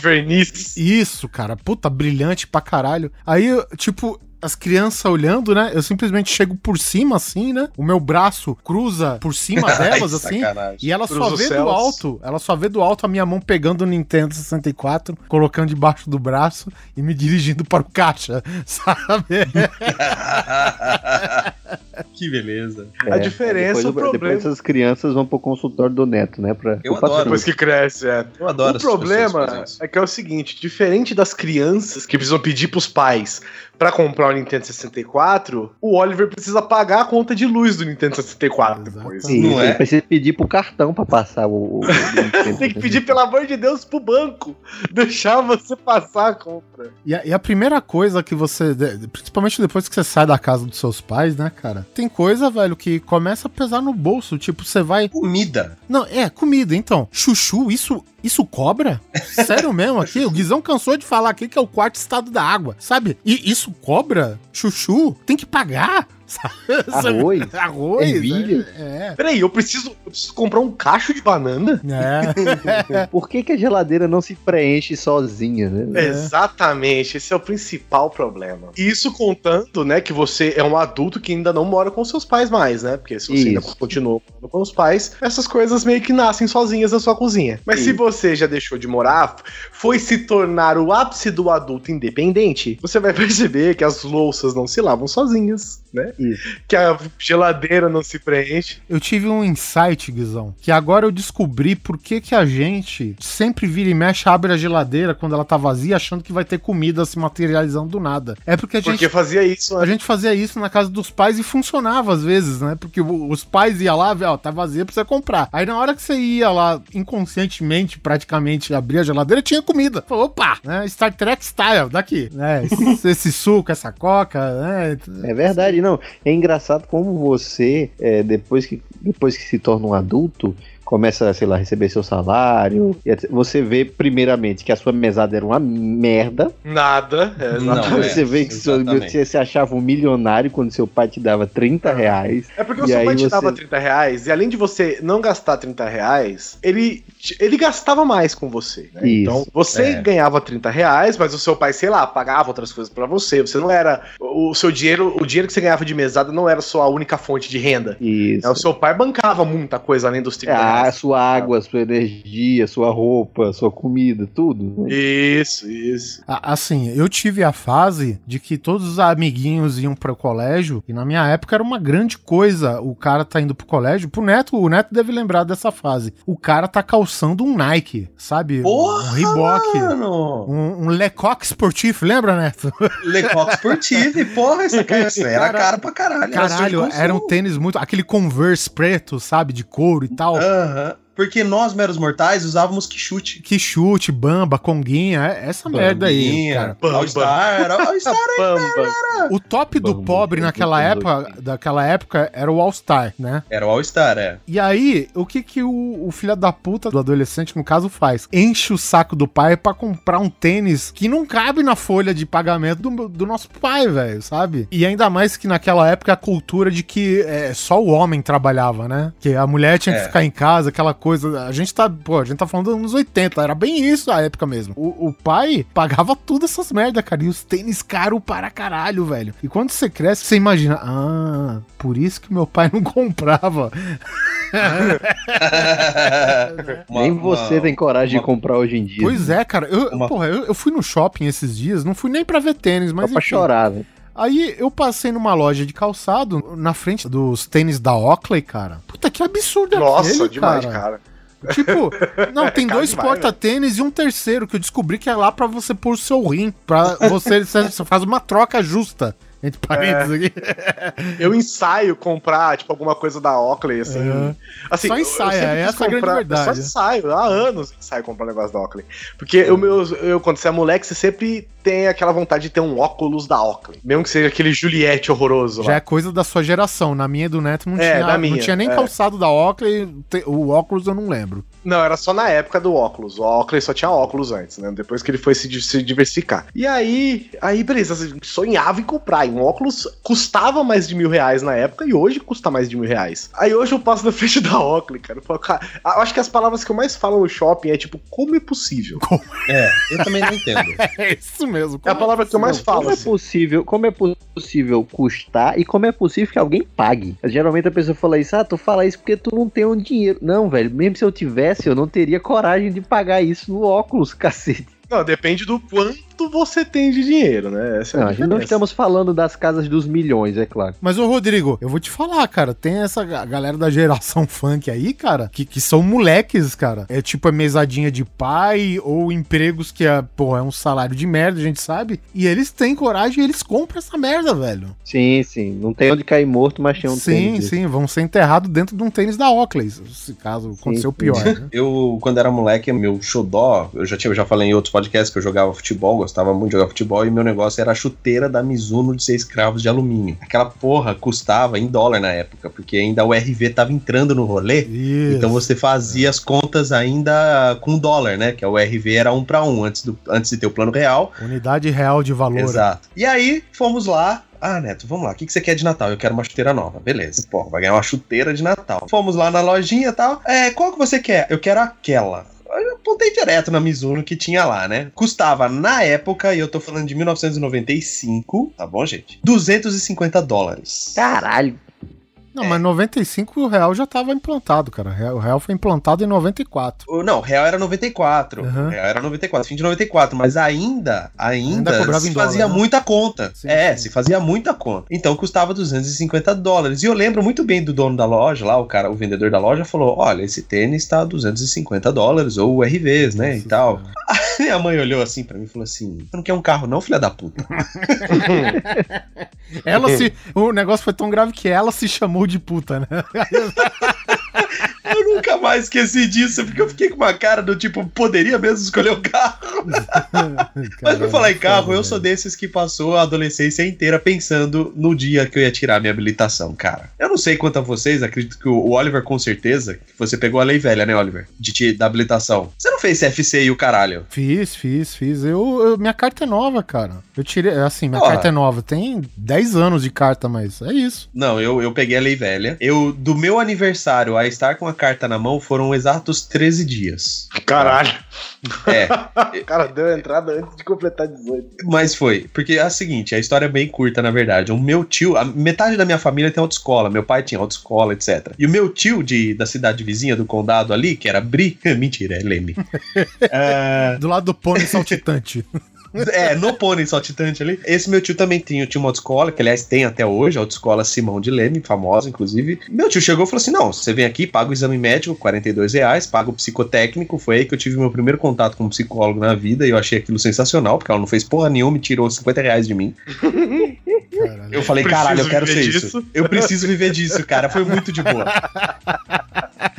isso, cara, puta, brilhante pra caralho. Aí, tipo, as crianças olhando, né? Eu simplesmente chego por cima, assim, né? O meu braço cruza por cima delas, assim. sacanagem. E ela só Cruza os vê do alto. Ela só vê do alto a minha mão pegando o Nintendo 64, colocando debaixo do braço e me dirigindo para o caixa, sabe? que beleza. A diferença, depois, o problema- Depois essas crianças vão pro consultório do neto, né? Pra, Eu adoro. Depois que cresce, é. Eu adoro o problema é que é o seguinte, diferente das crianças que precisam pedir pros pais pra comprar o Nintendo 64, o Oliver precisa pagar a conta de luz do Nintendo 64 depois. Isso, Não é? ele precisa pedir pro cartão pra passar o. o- Tem que pedir, pelo amor de Deus, pro banco deixar você passar a compra. E a, e a primeira coisa que você. Principalmente depois que você sai da casa dos seus pais, né, cara? Tem coisa, velho, que começa a pesar no bolso. Tipo, você vai. Comida. Não, é, comida, então. Chuchu, isso, isso cobra? Sério mesmo aqui? O Guizão cansou de falar aqui que é o quarto estado da água, sabe? E isso cobra? Chuchu? Tem que pagar? Arroz? Arroz? Ervilha? É. Peraí, eu preciso, eu preciso comprar um cacho de banana? É. Por que, que a geladeira não se preenche sozinha, né? É. Exatamente, esse é o principal problema. Isso contando, né, que você é um adulto que ainda não mora com seus pais mais, né? Porque se você ainda Isso. continua morando com os pais, essas coisas meio que nascem sozinhas na sua cozinha. Mas se Isso. você já deixou de morar, foi se tornar o ápice do adulto independente, você vai perceber que as louças não se lavam sozinhas, né? Isso. Que a geladeira não se preenche. Eu tive um insight, Guizão, que agora eu descobri por que, que a gente sempre vira e mexe, abre a geladeira quando ela tá vazia, achando que vai ter comida se materializando do nada. É porque a gente Porque fazia isso A antes. gente fazia isso na casa dos pais e funcionava às vezes, né? Porque os pais iam lá, ó, tá vazia você comprar. Aí na hora que você ia lá, inconscientemente, praticamente, abrir a geladeira, tinha comida. Falou, opa, né? Star Trek style, daqui. Né? Esse, esse suco, essa coca, né? É verdade, não. É engraçado como você, é, depois, que, depois que se torna um adulto, começa, sei lá, a receber seu salário, e você vê primeiramente que a sua mesada era uma merda. Nada. É, Não, exatamente. você vê que seu- você se achava um milionário quando seu pai te dava 30 reais. É porque o seu pai te você- dava 30 reais, e além de você não gastar 30 reais, ele, ele gastava mais com você. né? Isso. Então, você É. ganhava 30 reais, mas o seu pai, sei lá, pagava outras coisas pra você. Você não era. O seu dinheiro, o dinheiro que você ganhava de mesada não era sua única fonte de renda. Isso. É, o seu pai bancava muita coisa além dos 30 É, a sua água, sua energia, sua roupa, sua comida, tudo. né? Isso, isso. Assim, eu tive a fase de que todos os amiguinhos iam pro colégio, e na minha época era uma grande coisa. O cara tá indo pro colégio, pro Neto, o Neto deve lembrar dessa fase. O cara tá calçando um Nike, sabe? Porra, um Reebok. Mano! Um, um Lecoq Sportif, lembra, Neto? Lecoq Sportive, porra, esse cara era Cara- caro pra caralho. Caralho, era um tênis muito. Aquele Converse preto, sabe? De couro e tal. uh-huh Porque nós, meros mortais, usávamos que chute. Que chute, bamba, conguinha, é- essa merda aí, cara. All-Star, All-Star Bamba. O top do Bamba, pobre bamba, naquela bamba. época, daquela época era o All Star, né? era o All-Star, é. E aí, o que que o, o filho da puta do adolescente, no caso, faz? Enche o saco do pai pra comprar um tênis que não cabe na folha de pagamento do, do nosso pai, velho, sabe? E ainda mais que naquela época a cultura de que é, só o homem trabalhava, né? Que a mulher tinha que É. ficar em casa, aquela coisa. A gente tá, pô, a gente tá falando dos anos 80, era bem isso a época mesmo. O, o pai pagava tudo essas merda, cara. E os tênis caro para caralho, velho. E quando você cresce, você imagina, ah, por isso que meu pai não comprava. Nem você tem coragem uma- de comprar hoje em dia. Pois é, cara. Eu, Uma- porra, eu, eu fui no shopping esses dias, não fui nem pra ver tênis, Só mas pra enfim. chorar, velho. Aí eu passei numa loja de calçado, na frente dos tênis da Oakley, cara. Puta, que absurdo Nossa, aquele, demais, cara. Tipo, não, tem dois demais, porta-tênis e um terceiro que eu descobri que é lá pra você pôr o seu rim. Pra você, você faz uma troca justa. Entre parênteses aqui. Eu ensaio comprar, tipo, alguma coisa da Oakley, assim. Uhum. assim Só eu- eu ensaia, sempre essa é a grande verdade. Só ensaio, há anos ensaio comprar um negócio da Oakley. Porque o meu, eu, quando você é moleque, você sempre tem aquela vontade de ter um óculos da Oakley. Mesmo que seja aquele Juliette horroroso Já lá. é coisa da sua geração. Na minha e do Neto não, É, tinha, não minha, tinha nem é. calçado da Oakley. te- O óculos eu não lembro. Não, era só na época do óculos. O Oakley só tinha óculos antes, né? Depois que ele foi se, se diversificar. E aí, aí beleza, sonhava em comprar. E um óculos custava mais de mil reais na época e hoje custa mais de mil reais. Aí hoje eu passo na frente da Oakley, cara. Eu, falo, cara, eu acho que as palavras que eu mais falo no shopping é tipo, como é possível? É, eu também não entendo. É isso mesmo. É a palavra que eu mais falo. Como é assim. possível, como é possível custar e como é possível que alguém pague? Geralmente a pessoa fala isso, ah, tu fala isso porque tu não tem um dinheiro. Não, velho, mesmo se eu tivesse, eu não teria coragem de pagar isso no óculos, cacete. Não, depende do quanto você tem de dinheiro, né? Essa é Não, a a gente não estamos falando das casas dos milhões, é claro. Mas, ô Rodrigo, eu vou te falar, cara, tem essa ga- galera da geração funk aí, cara, que, que são moleques, cara. É tipo a mesadinha de pai ou empregos que é, pô, é um salário de merda, a gente sabe. E eles têm coragem e eles compram essa merda, velho. Sim, sim. Não tem onde cair morto, mas tem um sim, tênis desse. sim, vão ser enterrados dentro de um tênis da Oakley, se caso aconteceu o sim. pior, né? Eu, quando era moleque, meu xodó, eu já, tinha, eu já falei em outros podcasts que eu jogava futebol, gostava muito de jogar futebol, e meu negócio era a chuteira da Mizuno de seis cravos de alumínio. Aquela porra custava em dólar na época, porque ainda o RV tava entrando no rolê, Isso. então você fazia as contas ainda com dólar, né? Que o RV era um para um antes, do, antes de ter o plano real. Unidade real de valor. Exato. E aí, fomos lá. Ah, Neto, vamos lá. O que, que você quer de Natal? Eu quero uma chuteira nova. Beleza. Pô, vai ganhar uma chuteira de Natal. Fomos lá na lojinha e tal. É, qual que você quer? Eu quero aquela. Eu apontei direto na Mizuno que tinha lá, né? Custava na época, e eu tô falando de 1995, tá bom, gente? 250 dólares. Caralho. Não, mas 95 o real já tava implantado, cara. O real foi implantado em 94. O- Não, real era 94. Uhum. Real era 94, fim de 94. Mas ainda, ainda, Ainda se dólar, fazia né? muita conta. Sim, é, sim. se fazia muita conta. Então custava 250 dólares. E eu lembro muito bem do dono da loja lá, o cara, o vendedor da loja, falou: Olha, esse tênis tá 250 dólares, ou RVs, né? e tal. Minha mãe olhou assim pra mim e falou assim: Você não quer um carro, não, filha da puta? Ela se. O negócio foi tão grave que ela se chamou de puta, né? Eu nunca mais esqueci disso, porque eu fiquei com uma cara do tipo, poderia mesmo escolher o carro. Mas por falar em carro, eu sou desses que passou a adolescência inteira pensando no dia que eu ia tirar minha habilitação, cara. Eu não sei quanto a vocês, acredito que o o Oliver com certeza, que você pegou a lei velha, né, Oliver? De te, da habilitação. Você não fez CFC e o caralho? Fiz, fiz, fiz. Eu, eu- minha carta é nova, cara. Eu tirei. Assim, minha Porra. carta é nova. Tem 10 anos de carta, mas é isso. Não, eu, eu peguei a lei velha. Eu, do meu aniversário a estar com a carta na mão, foram exatos 13 dias. Caralho. É, O cara deu a entrada antes de completar 18. Mas foi, porque é a seguinte, a história é bem curta, na verdade. O meu tio, a metade da minha família tem autoescola, meu pai tinha autoescola, etc. E o meu tio de, da cidade vizinha do condado ali, que era Bri, mentira, é Leme. É, Do lado do pônei saltitante. é, no pônei saltitante ali. Esse meu tio também tinha, tinha uma autoescola, que aliás tem até hoje, a autoescola Simão de Leme, famosa, inclusive. Meu tio chegou e falou assim: não, você vem aqui, paga o exame médico, 42 reais, paga o psicotécnico. Foi aí que eu tive meu primeiro contato com um psicólogo na vida e eu achei aquilo sensacional, porque ela não fez porra nenhuma e tirou 50 reais de mim. Caralho. Eu falei, caralho, eu quero ser viver isso. disso. Eu preciso viver disso, cara. Foi muito de boa.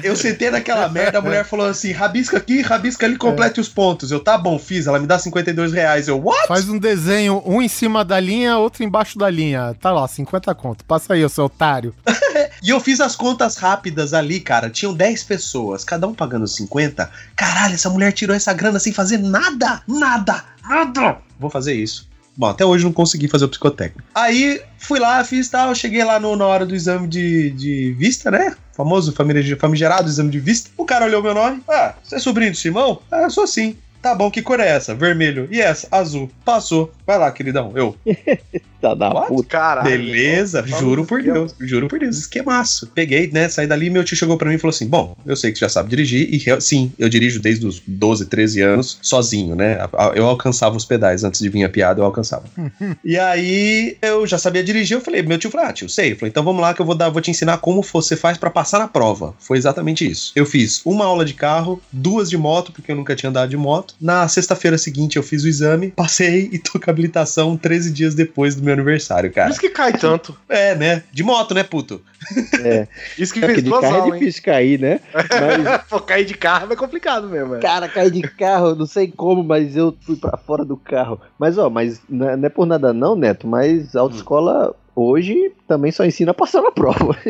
Eu sentei naquela merda, a mulher falou assim: rabisca aqui, rabisca ali, complete os pontos. Eu, tá bom, fiz. Ela me dá 52 reais. Eu, what? Faz um desenho, um em cima da linha, outro embaixo da linha. Tá lá, 50 conto. Passa aí, ô seu otário. E eu fiz as contas rápidas ali, cara. Tinham 10 pessoas, cada um pagando 50. Caralho, essa mulher tirou essa grana sem fazer nada, nada, nada. Vou fazer isso. Bom, até hoje não consegui fazer o psicotécnico. Aí fui lá, fiz tal, cheguei lá no- na hora do exame de, de vista, né? Famoso famigerado exame de vista. O cara olhou meu nome. Ah, você é sobrinho do Simão? Ah, sou sim. Tá bom, que cor é essa? Vermelho. E essa? Azul. Passou. Vai lá, queridão. Eu. Tá da What? puta. Caralho. Beleza, Vamos juro por. Deus, juro por Deus, esquemaço. Peguei, né, saí dali, meu tio chegou pra mim e falou assim: Bom, eu sei que você já sabe dirigir, e sim, eu dirijo desde os 12, 13 anos, sozinho, né? Eu alcançava os pedais, antes de vir a piada, eu alcançava. e aí, eu já sabia dirigir, eu falei, meu tio falou: Ah, tio, sei. Eu falei, então vamos lá que eu vou dar, vou te ensinar como você faz pra passar na prova. Foi exatamente isso. Eu fiz uma aula de carro, duas de moto, porque eu nunca tinha andado de moto. Na sexta-feira seguinte eu fiz o exame, passei e tô com habilitação 13 dias depois do meu aniversário, Por cara. isso que cai tanto. É, né? De moto, né, puto? É, Isso que é fez de duas carro é aulas, hein? difícil cair, né? Mas, Pô, cair de carro é complicado mesmo, é. cara, cair de carro, não sei como, mas eu fui pra fora do carro. Mas, ó, mas não é não é por nada não, Neto, mas a autoescola hoje também só ensina a passar na prova.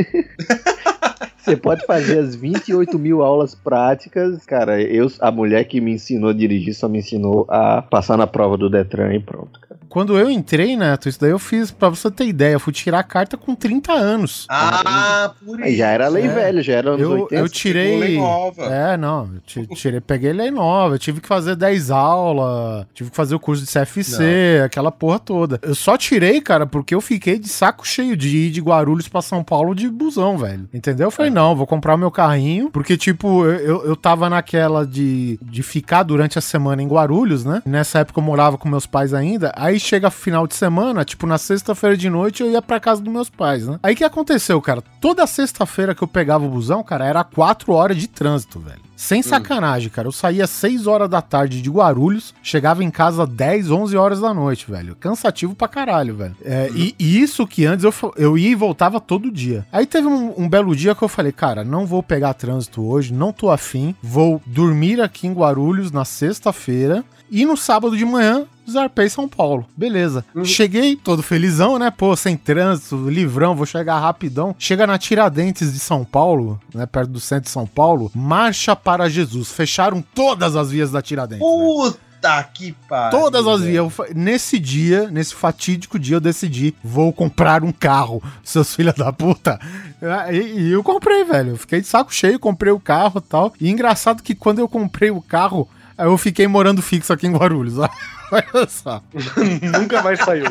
Você pode fazer as 28 mil aulas práticas. Cara, eu, a mulher que me ensinou a dirigir só me ensinou a passar na prova do Detran e pronto, cara. Quando eu entrei, Neto, isso daí eu fiz, pra você ter ideia, eu fui tirar a carta com 30 anos. Ah, por Aí já era lei É. velha, já era anos Eu, 80. eu tirei. lei nova. É, não, tirei, peguei lei nova, eu tive que fazer 10 aulas, tive que fazer o curso de CFC, aquela porra toda. Eu só tirei, cara, porque eu fiquei de saco cheio de ir de Guarulhos pra São Paulo de busão, velho. Entendeu? Eu falei, não, vou comprar o meu carrinho, porque, tipo, eu, eu, eu tava naquela de, de ficar durante a semana em Guarulhos, né? Nessa época eu morava com meus pais ainda. Aí chega final de semana, tipo, na sexta-feira de noite eu ia pra casa dos meus pais, né? Aí o que aconteceu, cara? Toda sexta-feira que eu pegava o busão, cara, era quatro horas de trânsito, velho. Sem sacanagem, cara. Eu saía 6 horas da tarde de Guarulhos, chegava em casa 10, 11 horas da noite, velho. Cansativo pra caralho, velho. É, e, e isso que antes eu, eu ia e voltava todo dia. Aí teve um, um belo dia que eu falei, cara, não vou pegar trânsito hoje, não tô afim, vou dormir aqui em Guarulhos na sexta-feira e no sábado de manhã zarpei São Paulo. Beleza. Cheguei todo felizão, né? Pô, sem trânsito, livrão, vou chegar rapidão. Chega na Tiradentes de São Paulo, né? Perto do centro de São Paulo. Marcha para Jesus. Fecharam todas as vias da Tiradentes. velho. Puta que pariu. Todas as vias. Nesse dia, nesse fatídico dia, eu decidi, vou comprar um carro, seus filhos da puta. E, e eu comprei, velho. Eu fiquei de saco cheio, comprei o carro e tal. E engraçado que quando eu comprei o carro, eu fiquei morando fixo aqui em Guarulhos. Olha só. Nunca mais saiu.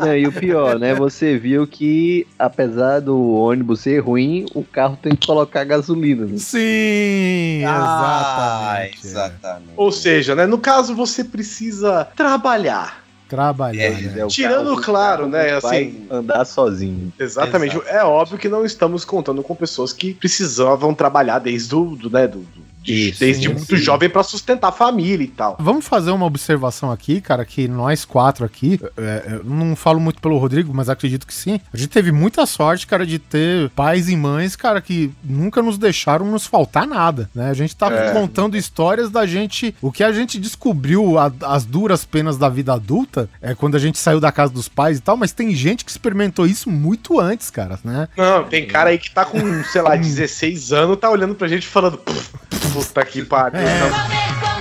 Não, e o pior, né? Você viu que, apesar do ônibus ser ruim, o carro tem que colocar gasolina. Né? Sim, Ah, exatamente. é. exatamente. Ou seja, né? No caso, você precisa trabalhar. Trabalhar, É, né? É, o Tirando, o claro, né, assim- andar sozinho. Exatamente. Exato. É óbvio que não estamos contando com pessoas que precisavam trabalhar desde o, do, né, do, do- Isso, desde sim, muito jovem para sustentar a família e tal. Vamos fazer uma observação aqui, cara, que nós quatro aqui, é, eu não falo muito pelo Rodrigo, mas acredito que sim. A gente teve muita sorte, cara, de ter pais e mães, cara, que nunca nos deixaram nos faltar nada, né? A gente tá É. contando histórias da gente, o que a gente descobriu a- as duras penas da vida adulta, é quando a gente saiu da casa dos pais e tal, mas tem gente que experimentou isso muito antes, cara, né? Não, tem cara aí que tá com, sei lá, 16 anos, tá olhando pra gente falando, "Pff, puta que pariu. É.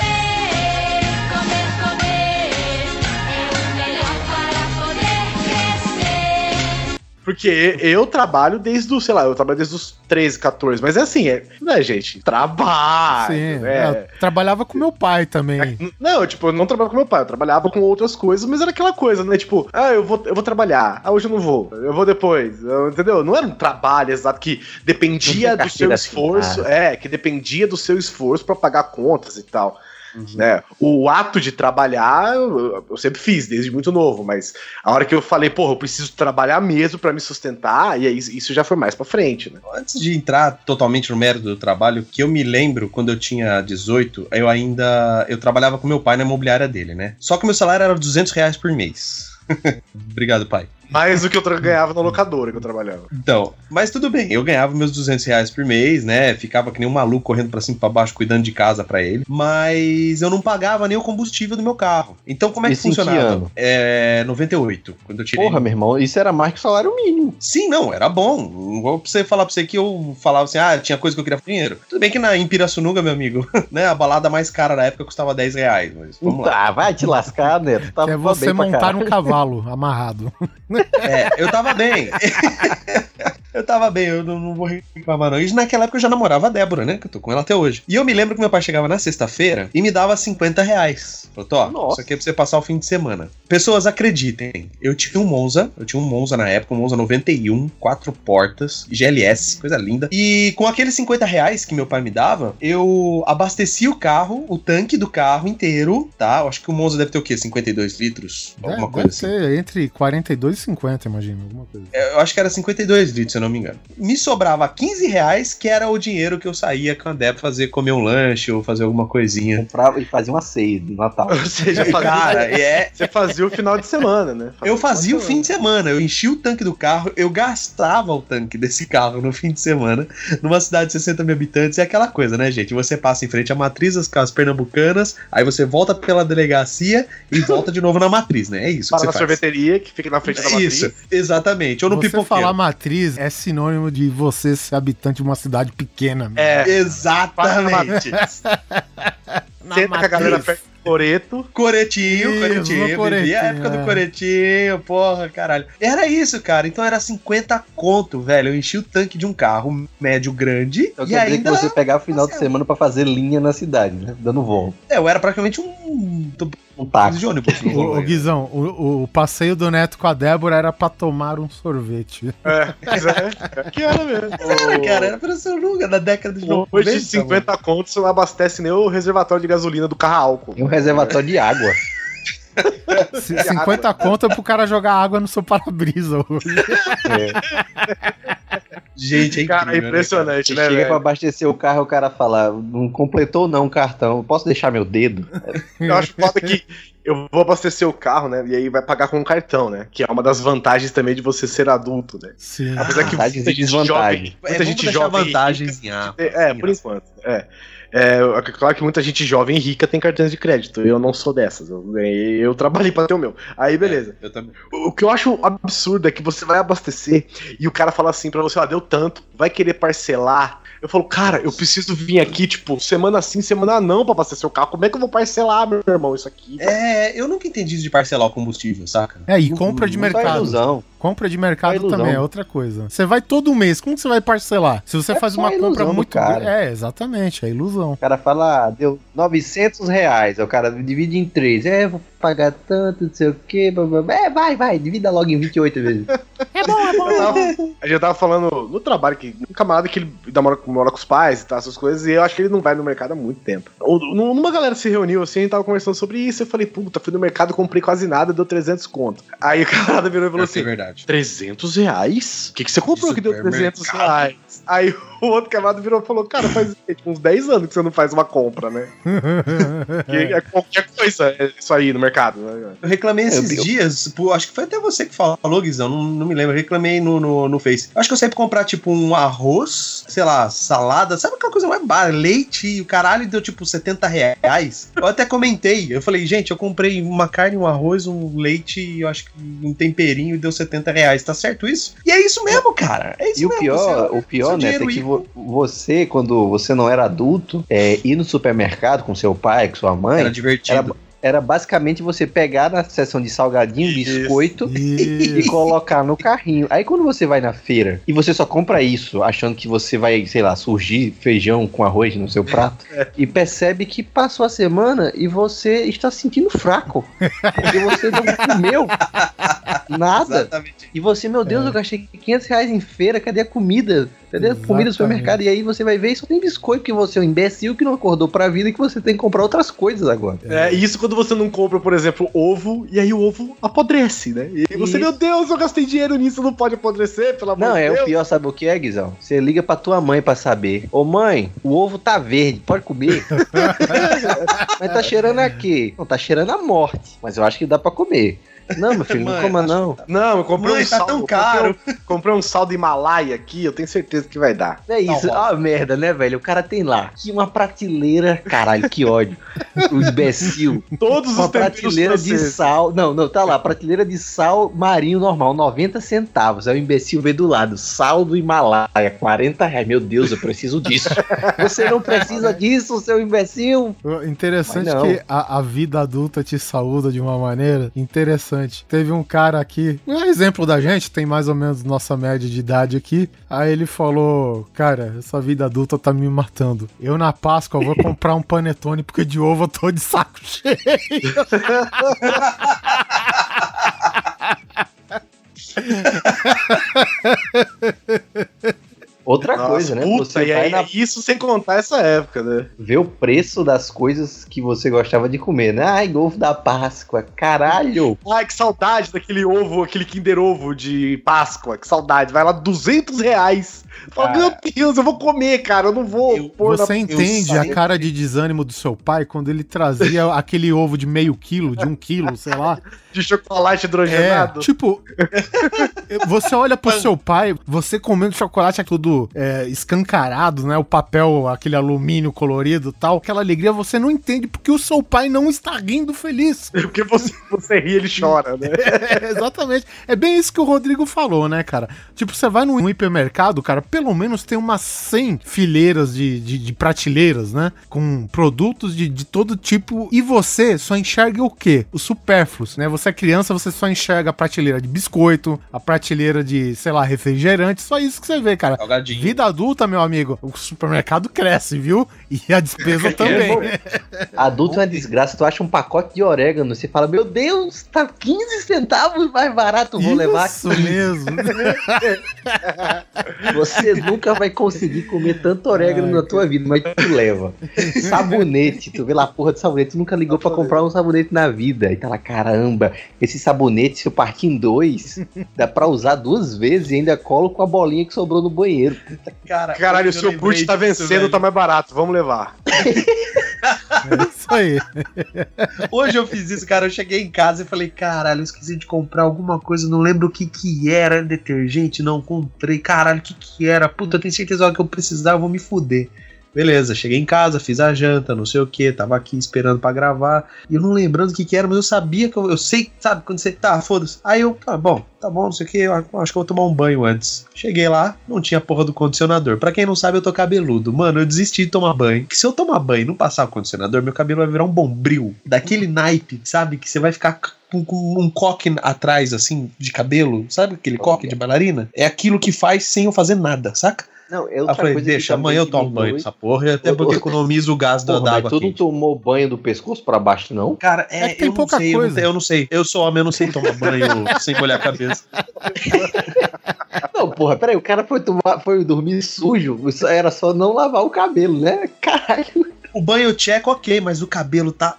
Porque eu trabalho desde o, sei lá, eu trabalho desde os 13, 14, mas é assim, é, né, gente? Trabalho, Sim, né? eu trabalhava com meu pai também. Não, tipo, eu não trabalhava com meu pai, eu trabalhava com outras coisas, mas era aquela coisa, né? Tipo, ah, eu vou, eu vou trabalhar, ah, hoje eu não vou, eu vou depois, eu- entendeu? Não era um trabalho exato que dependia do seu esforço, assinada. é, que dependia do seu esforço pra pagar contas e tal. Uhum. Né? O ato de trabalhar eu, sempre fiz, desde muito novo, mas a hora que eu falei, porra, eu preciso trabalhar mesmo pra me sustentar, e aí isso já foi mais pra frente, né? Antes de entrar totalmente no mérito do trabalho, que eu me lembro quando eu tinha 18, eu ainda eu trabalhava com meu pai na imobiliária dele, né? Só que meu salário era 200 reais por mês. Obrigado, pai. Mais do que eu ganhava na locadora que eu trabalhava. Então, mas tudo bem, eu ganhava meus 200 reais por mês, né? Ficava que nem um maluco correndo pra cima e pra baixo, cuidando de casa pra ele. Mas eu não pagava nem o combustível do meu carro. Então, como é que Isso em que funcionava? ano? É 98, quando eu tirei. Porra, meu irmão, isso era mais que o salário mínimo. Sim, não, era bom. Não vou pra você falar pra você que eu falava assim, ah, tinha coisa que eu queria dinheiro. Tudo bem que na, em Pirassununga, meu amigo, né? A balada mais cara da época custava 10 reais, mas vamos lá. Tá, vai te lascar, Neto. Tá é você montar um cavalo amarrado. É, eu tava bem. eu tava bem, eu não, não vou reclamar não. E naquela época eu já namorava a Débora, né? Que eu tô com ela até hoje. E eu me lembro que meu pai chegava na sexta-feira e me dava 50 reais. Falou, ó, Nossa. isso aqui é pra você passar o fim de semana. Pessoas, acreditem, eu tinha um Monza, eu tinha um Monza na época, um Monza 91, quatro portas, GLS, coisa linda. E com aqueles 50 reais que meu pai me dava, eu abastecia o carro, o tanque do carro inteiro, tá? Eu acho que o Monza deve ter o quê? 52 litros? Alguma É, coisa deve assim. ser entre 42 e 50, imagina, alguma coisa. É, Eu acho que era 52 litros, se eu não me engano. Me sobrava 15 reais, que era o dinheiro que eu saía com a Débora fazer comer um lanche ou fazer alguma coisinha. Comprava e fazia uma ceia de Natal. Ou seja, fazia, Cara, é, você fazia o final de semana, né? Eu fazia o fim de semana, eu enchia o tanque do carro, eu gastava o tanque desse carro no fim de semana, numa cidade de 60 mil habitantes, é aquela coisa, né, gente? Você passa em frente à matriz das casas pernambucanas, aí você volta pela delegacia e volta de novo na matriz, né? É isso Para que na você faz. sorveteria, que fica na frente da matriz. Isso, exatamente. Ou no Você pipoqueiro. falar matriz é sinônimo de você ser habitante de uma cidade pequena. É, Exatamente. Senta com a galera perto do coreto. Coretinho, Isso, coretinho. no coretinho, a época é. do coretinho, porra, caralho. Era isso, cara. Então era 50 conto, velho. Eu enchi o tanque de um carro médio grande. Então e quer dizer que ainda. você pegava o final de semana pra fazer linha na cidade, né? Dando volta. É, eu era praticamente um. Um táxi. de ônibus no Ô, ô, rolê. Guizão, o, o passeio do Neto com a Débora era pra tomar um sorvete. É, mas é, que era mesmo. Era, cara, era pra ser lugar da década de 90. Hoje de 50 contos você não abastece nem o reservatório de gasolina do carro álcool. E um reservatório de água. C- 50 conto é pro cara jogar água no seu para-brisa hoje. Gente, é Cara, é incrível, né, impressionante, Você né, chega pra velho? abastecer o carro, o cara fala, não completou não o cartão, posso deixar meu dedo? Eu acho foda que eu vou abastecer o carro, né? E aí vai pagar com um cartão, né? Que é uma das vantagens também de você ser adulto, né? Sim. Apesar que muita e gente desvantagens. jovem, É, muita vamos gente jovem e vantagens em. É, por enquanto. É. É, é claro que muita gente jovem e rica tem cartões de crédito. Eu não sou dessas. Eu, ganhei- eu trabalhei pra ter o meu. Aí, beleza. Eu também. O que eu acho absurdo é que você vai abastecer e o cara fala assim pra você, ó, deu tanto, vai querer parcelar. Eu falo, cara, eu preciso vir aqui, tipo, semana sim, semana não pra abastecer o carro. Como é que eu vou parcelar, meu irmão, isso aqui? É, eu nunca entendi isso de parcelar o combustível, saca? É, e compra de mercado. ilusão. Compra de mercado ilusão. também é outra coisa. Você vai todo mês, como que você vai parcelar? Se você É faz uma ilusão compra muito cara. grande. É, exatamente, é ilusão. O cara fala, ah, deu 900 reais, o cara divide em três, é, vou pagar tanto, não sei o que, é, vai, vai, divida logo em 28 vezes. É bom, é bom. Eu tava- a gente tava falando no trabalho que um camarada que ele mora, mora com os pais e tal, essas coisas, e eu acho que ele não vai no mercado há muito tempo. Numa galera se reuniu assim, a gente tava conversando sobre isso, eu falei, puta, fui no mercado, comprei quase nada, deu 300 conto. Aí o camarada virou e falou Isso é assim: verdade. 300 reais? O que, que você comprou que deu 300 supermercado. reais? Aí o outro camarada virou e falou: Cara, faz tipo, uns 10 anos que você não faz uma compra, né? Que é qualquer coisa é isso aí no mercado, né? Eu reclamei esses Eu- eu- dias, pô, acho que foi até você que falou, Guizão, não, não me lembro, eu reclamei no, no, no Face. Acho que eu sempre comprar, tipo, um arroz, sei lá, salada, sabe aquela coisa mais barata, leite e o caralho deu, tipo, 70 reais. Eu até comentei, eu falei, gente, eu comprei uma carne, um arroz, um leite e eu acho que um temperinho e deu 70 reais, tá certo isso? E é isso mesmo, cara, é isso E o mesmo. pior, você- o pior, seu Neto, é dinheiro que ir- vo- você, quando você não era adulto, é, ir no supermercado com seu pai, com sua mãe, Era divertido. era, era basicamente você pegar na seção de salgadinho, Isso. biscoito, e colocar no carrinho. Aí quando você vai na feira e você só compra isso, achando que você vai, sei lá, surgir feijão com arroz no seu prato, e percebe que passou a semana e você está se sentindo fraco. Porque você não comeu nada. Exatamente. E você, meu Deus, eu gastei 500 reais em feira, cadê a comida? Cadê a comida do Exatamente. supermercado? E aí você vai ver e só tem biscoito, que você é um imbecil que não acordou pra vida e que você tem que comprar outras coisas agora. É, e isso quando você não compra, por exemplo, ovo, e aí o ovo apodrece, né? E aí você, Isso. meu Deus, eu gastei dinheiro nisso, não pode apodrecer, pelo amor Não, de é Deus. o pior, sabe o que é, Guizão? Você liga pra tua mãe pra saber. Ô mãe, o ovo tá verde, pode comer? Mas tá cheirando a quê? Não, tá cheirando a morte. Mas eu acho que dá pra comer. Não, meu filho, não Mãe, coma acho não. Não, eu comprei Mãe, um tá saldo. tão eu comprei caro. um- Comprei um saldo Himalaia aqui, eu tenho certeza que vai dar. É isso, Não, ah, merda, né, velho? O cara tem lá que uma prateleira, caralho, que ódio. O imbecil. Todos Uma os temperos prateleira de sal. Não, não, tá lá. Prateleira de sal marinho normal, 90 centavos. Aí o imbecil vê do lado. Sal do Himalaia, 40 reais. Meu Deus, eu preciso disso. Você não precisa disso, seu imbecil. Interessante não. que a, a vida adulta te saúda de uma maneira interessante. Teve um cara aqui, um exemplo da gente, tem mais ou menos nossa média de idade aqui. Aí ele falou: Cara, essa vida adulta tá me matando. Eu na Páscoa vou comprar um panetone porque de ovo eu tô de saco cheio. Outra Nossa, coisa, né? Puta, Você e vai aí, na- isso sem contar essa época, né? ver o preço das coisas que você gostava de comer, né? Ai, ovo da Páscoa, caralho! Ai, que saudade daquele ovo, aquele Kinder Ovo de Páscoa, que saudade. Vai lá, 200 reais. Fala, Cara. meu Deus, eu vou comer, cara, eu não vou Eu- pôr Você na... entende a cara de desânimo do seu pai quando ele trazia aquele ovo de meio quilo, de um quilo, sei lá? de chocolate É, hidrogenado. tipo, você olha pro seu pai, você comendo chocolate é é, escancarado, né? O papel, aquele alumínio colorido e tal, aquela alegria, você não entende porque o seu pai não está rindo feliz. Porque você, você ri, ele chora, né? É, exatamente. É bem isso que o Rodrigo falou, né, cara? Tipo, você vai num hipermercado, cara, pelo menos tem umas 100 fileiras de, de, de prateleiras, né? Com produtos de, de todo tipo. E você só enxerga o quê? Os supérfluos, né? Você é criança, você só enxerga a prateleira de biscoito, a prateleira de, sei lá, refrigerante. Só isso que você vê, cara. Vida adulta, meu amigo, o supermercado cresce, viu? E a despesa também. Adulto é uma desgraça, tu acha um pacote de orégano, você fala, meu Deus, tá 15 centavos mais barato, vou levar Isso mesmo. Você nunca vai conseguir comer tanto orégano Ai, na tua vida, mas tu leva. Sabonete, tu vê lá, porra de sabonete, tu nunca ligou pra comprar um sabonete na vida. E tá lá, caramba, esse sabonete, se eu partir em dois, dá pra usar duas vezes e ainda colo com a bolinha que sobrou no banheiro. Cara, Caralho, o eu seu Kurt tá vencendo, velho. tá mais barato, vamos levar. É isso aí. Hoje eu fiz isso, cara. Eu cheguei em casa e falei, caralho, eu esqueci de comprar alguma coisa, não lembro o que que era, detergente, não comprei. Caralho, o que que era? Puta, eu tenho certeza que eu precisar, eu vou me fuder. Beleza, cheguei em casa, fiz a janta, não sei o que, tava aqui esperando pra gravar. E eu não lembrando o que que era, mas eu sabia que eu, eu sei, sabe, quando você tá, foda-se. Aí eu, tá bom, tá bom, não sei o que, acho que eu vou tomar um banho antes. Cheguei lá, não tinha porra do condicionador. Pra quem não sabe, eu tô cabeludo. Mano, eu desisti de tomar banho. Que se eu tomar banho e não passar o condicionador, meu cabelo vai virar um bombril. Daquele naipe, sabe? Que você vai ficar com um coque atrás, assim, de cabelo. Sabe aquele coque de bailarina? É aquilo que faz sem eu fazer nada, saca? Não, é eu outra falei, coisa que deixa, também amanhã eu tomo banho dessa porra, até porque economiza o gás da, Porra, da mas água tu não tomou banho do pescoço pra baixo, não? Cara, é, É que tem eu não pouca sei, eu não coisa. sei, Eu não, sei. Eu sou homem, eu não sei tomar banho sem molhar a cabeça. Não, porra, peraí, o cara foi, tomar, foi dormir sujo, isso era só não lavar o cabelo, né? Caralho. O banho tcheco, ok, mas o cabelo tá.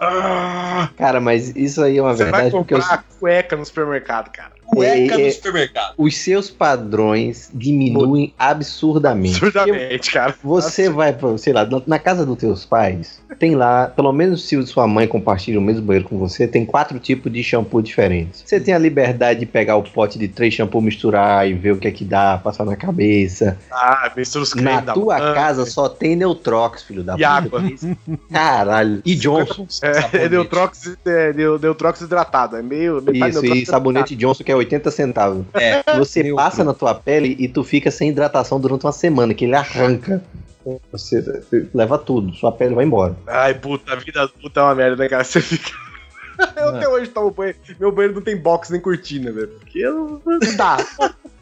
Cara, mas isso aí é uma Você vai verdade, porque os, comprar cueca no supermercado, cara. Cueca É, é, no supermercado. os seus padrões diminuem absurdamente. Absurdamente, cara. Você vai, pra, sei lá, na- casa dos teus pais, tem lá, pelo menos se sua mãe compartilha o mesmo banheiro com você, tem quatro tipos de shampoo diferentes. Você tem a liberdade de pegar o pote de três shampoo, misturar e ver o que é que dá, passar na cabeça. Ah, mistura os Na da tua mãe. casa só tem Neutrox, filho da E água. Caralho. E Johnson. É, Neutrox, é, Neu- Neutrox hidratado. É meio. Isso, e sabonete Johnson que é 80 centavos. É, Você Neutro. passa na tua pele e tu fica sem hidratação durante uma semana, que ele arranca. Você, você leva tudo, sua pele vai embora. Ai, puta, a vida puta é uma merda, né, cara? Você fica. Eu até hoje tomo banho. Meu banheiro não tem box nem cortina, velho. Porque eu não dá.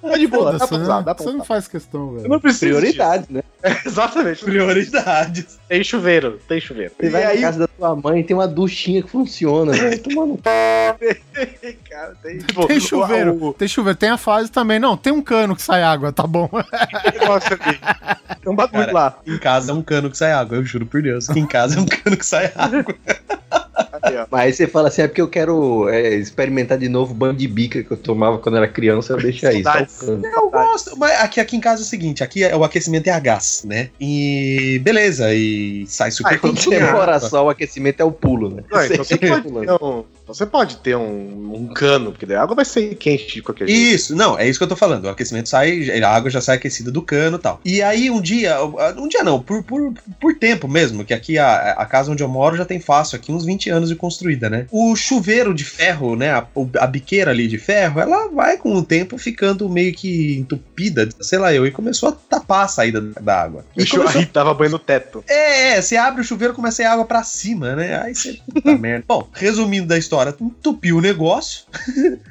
É de boa, dá pra né? usar, dá pra Você não faz questão, Eu velho. não preciso. Prioridade, né? disso. Exatamente. Prioridades. Tem chuveiro, tem chuveiro. Você e vai aí, na casa da tua mãe e tem uma duchinha que funciona, velho. Tomando cara, tem. Tipo, Tem chuveiro, o- tem chuveiro, tem a fase também. Não, tem um cano que sai água, tá bom. ali. Tem um bagulho Cara, lá. Em casa é um cano que sai água, eu juro por Deus. Em casa é um cano que sai água. Mas você fala assim, é porque eu quero é, experimentar de novo o banho de bica que eu tomava quando era criança, eu deixo aí, Saudades. Eu gosto, mas aqui, aqui em casa é o seguinte: aqui é, o aquecimento é a gás, né? E beleza, e sai super Ah, então quentinho. Demora água. só, o aquecimento é o pulo, né? Não, então você Sempre pode pulando. Você pode ter um, um cano, porque daí a água vai ser quente de qualquer jeito. Isso, não, é isso que eu tô falando. O aquecimento sai, a água já sai aquecida do cano e tal. E aí, um dia, um dia não, por, por, por tempo mesmo, que aqui a, a casa onde eu moro já tem fácil, aqui uns 20 anos de construída, né? O chuveiro de ferro, né? A, a biqueira ali de ferro, ela vai com o tempo ficando meio que entupida, sei lá eu, e começou a tapar a saída da água. E começou aí, tava banho no teto. é, é, você abre o chuveiro começa a ir água pra cima, né? Aí você. Puta merda. Bom, resumindo da história, entupiu o negócio.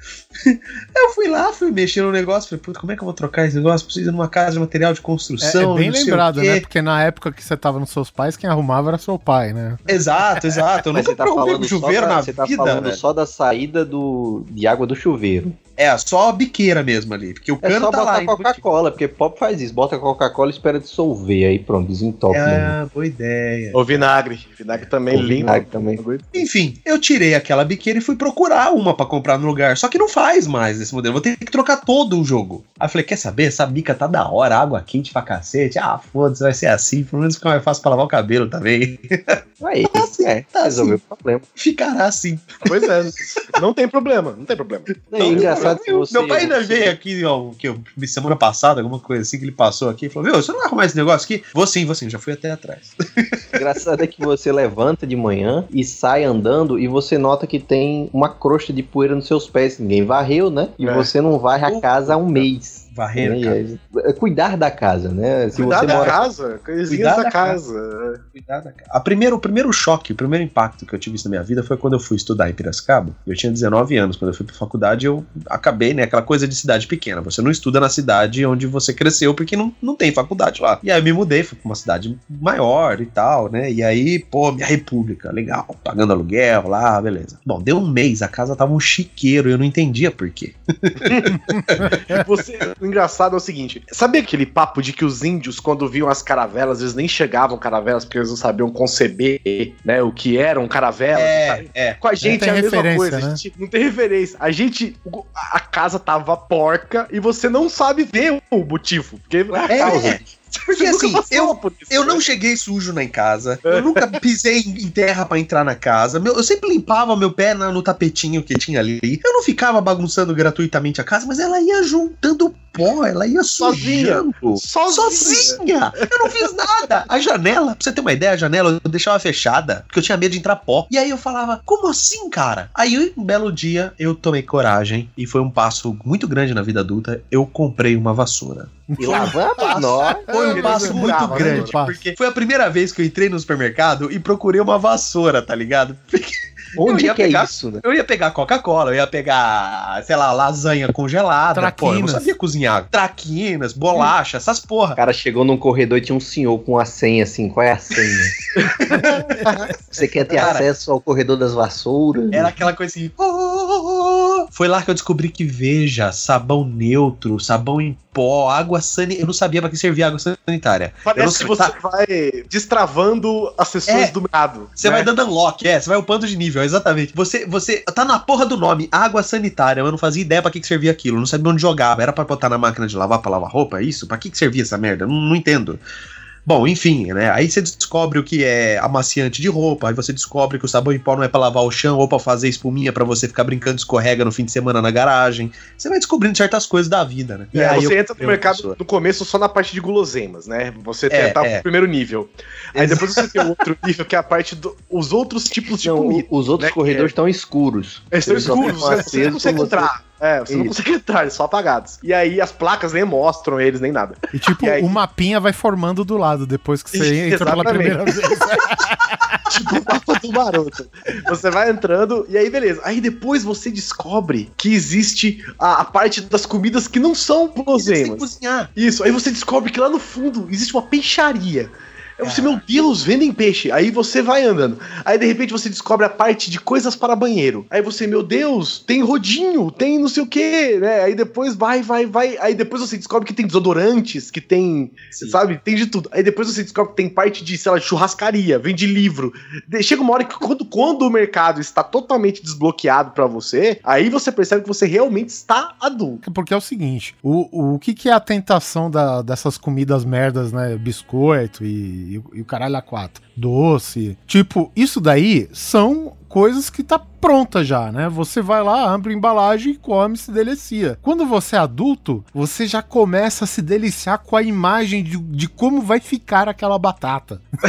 eu fui lá, fui mexer no negócio, falei, puta, como é que eu vou trocar esse negócio? Preciso ir numa casa de material de É, construção. é bem sei o lembrado, né? Porque na época que você tava nos seus pais, quem arrumava era seu pai, né? Exato, exato. Eu nunca você tá falando, com chuveiro só da, na você tá vida, falando velho. só da saída do, de água do chuveiro. É, só a biqueira mesmo ali. Porque o É cano só tá lá. botar Coca-Cola, porque pop faz isso. Bota Coca-Cola e espera dissolver. Aí pronto, desentope. É, boa ideia. O vinagre. Vinagre também O vinagre também. Enfim, eu tirei aquela biqueira e fui procurar uma pra comprar no lugar. Só que não faz mais esse modelo. Vou ter que trocar todo o jogo. Aí eu falei: quer saber? Essa bica tá da hora, água quente pra cacete. Ah, foda-se, vai ser assim. Pelo menos fica mais fácil pra lavar o cabelo também. Aí, é, tá resolveu assim. o problema. Ficará assim. Pois é. Não tem problema, não tem problema. Não, e engraçado você. Meu pai ainda veio aqui, ó, que semana passada, alguma coisa assim, que ele passou aqui e falou: Viu, você não vai arrumar esse negócio aqui? Vou sim, vou sim, já fui até atrás. Engraçado é que você levanta de manhã e sai andando e você nota que tem uma crosta de poeira nos seus pés. Ninguém varreu, né? E É. você não varre a casa há um mês. Varrer, né? Aí, é cuidar da casa, né? Se Cuidar você da mora. casa, coisinhas Cuidar da da casa. Cuidado, cara. A primeiro, o primeiro choque, o primeiro impacto que eu tive isso na minha vida foi quando eu fui estudar em Piracicaba. Eu tinha 19 anos. Quando eu fui pra faculdade, eu acabei, né? Aquela coisa de cidade pequena. Você não estuda na cidade onde você cresceu, porque não, não tem faculdade lá. E aí eu me mudei, fui pra uma cidade maior e tal, né? E aí, pô, minha república, legal. Pagando aluguel lá, beleza. Bom, deu um mês, a casa tava um chiqueiro e eu não entendia por quê. Você, o engraçado é o seguinte: sabia aquele papo de que os índios, quando viam as caravelas, eles nem chegavam caravelas porque eles não sabiam conceber, né? O que eram caravelas. sabe? é. Com a gente é a mesma coisa. né? A gente não tem referência. A gente. A casa tava porca e você não sabe ver o motivo. Porque a É, causa. é. Porque assim, eu, eu né? não cheguei sujo na em casa, eu nunca pisei em terra pra entrar na casa, meu- eu sempre limpava meu pé na- no tapetinho que tinha ali. Eu não ficava bagunçando gratuitamente a casa, mas ela ia juntando pó, ela ia Sozinha. sujando. Sozinha. Sozinha! Eu não fiz nada! A janela, pra você ter uma ideia, a janela eu deixava fechada, porque eu tinha medo de entrar pó. E aí eu falava, como assim, cara? Aí um belo dia eu tomei coragem, e foi um passo muito grande na vida adulta, eu comprei uma vassoura. E lá vamos nós. Foi um passo muito né, grande, passo. porque foi a primeira vez que eu entrei no supermercado e procurei uma vassoura, tá ligado? Porque Onde eu ia que é pegar- isso, né? Eu ia pegar Coca-Cola, eu ia pegar, sei lá, lasanha congelada. Pô, eu não Traquinas. sabia cozinhar. Traquinas, bolacha, essas O porra. cara chegou num corredor e tinha um senhor com a senha assim. Qual é a senha? Você quer ter Cara, acesso ao corredor das vassouras? Era aquela coisa assim. "Oh, oh, oh, oh". Foi lá que eu descobri que veja, sabão neutro, sabão em pó, água sanitária. Eu não sabia pra que servia água sanitária. Parece que você tá- vai destravando as pessoas É. do mercado. Você né? vai dando unlock, é, você vai upando de nível, exatamente. Você, você tá na porra do nome, água sanitária. Eu não fazia ideia pra que, que servia aquilo, não sabia onde jogava. Era pra botar na máquina de lavar pra lavar roupa, é isso? Pra que, que servia essa merda? Não, não entendo. Bom, enfim, né? Aí você descobre o que é amaciante de roupa, aí você descobre que o sabão em pó não é pra lavar o chão ou pra fazer espuminha pra você ficar brincando escorrega no fim de semana na garagem. Você vai descobrindo certas coisas da vida, né? É, aí você eu entra no mercado vassoura. no começo só na parte de guloseimas, né? Você É, tentar é. o primeiro nível. Aí Exa- depois você tem outro nível, que é a parte dos outros tipos de Não, comida. os outros né, corredores estão escuros. Eles estão escuros, você, você não consegue entrar. É, você não consegue entrar, eles são apagados. E aí as placas nem mostram eles, nem nada. E tipo, E aí? o mapinha vai formando do lado depois que você entra pela primeira vez. tipo o mapa do maroto. Você vai entrando e aí beleza. Aí depois você descobre que existe a, a parte das comidas que não são guloseimas. cozinhar. Isso, aí você descobre que lá no fundo existe uma peixaria. Aí você, Ah. meu Deus, vendem peixe. Aí você vai andando. Aí de repente você descobre a parte de coisas para banheiro. Aí você, meu Deus, tem rodinho, tem não sei o que, né? Aí depois vai, vai, vai. Aí depois você descobre que tem desodorantes, que tem, Sim. sabe? Tem de tudo. Aí depois você descobre que tem parte de, sei lá, churrascaria, vende livro. Chega uma hora que quando, quando o mercado está totalmente desbloqueado para você, aí você percebe que você realmente está adulto. Porque é o seguinte, o, o que, que é a tentação da- dessas comidas merdas, né? Biscoito e, e o- caralho a quatro. Doce. Tipo, isso daí são coisas que tá pronta já, né? Você vai lá, abre a embalagem e come, se delicia. Quando você é adulto, você já começa a se deliciar com a imagem de, de como vai ficar aquela batata.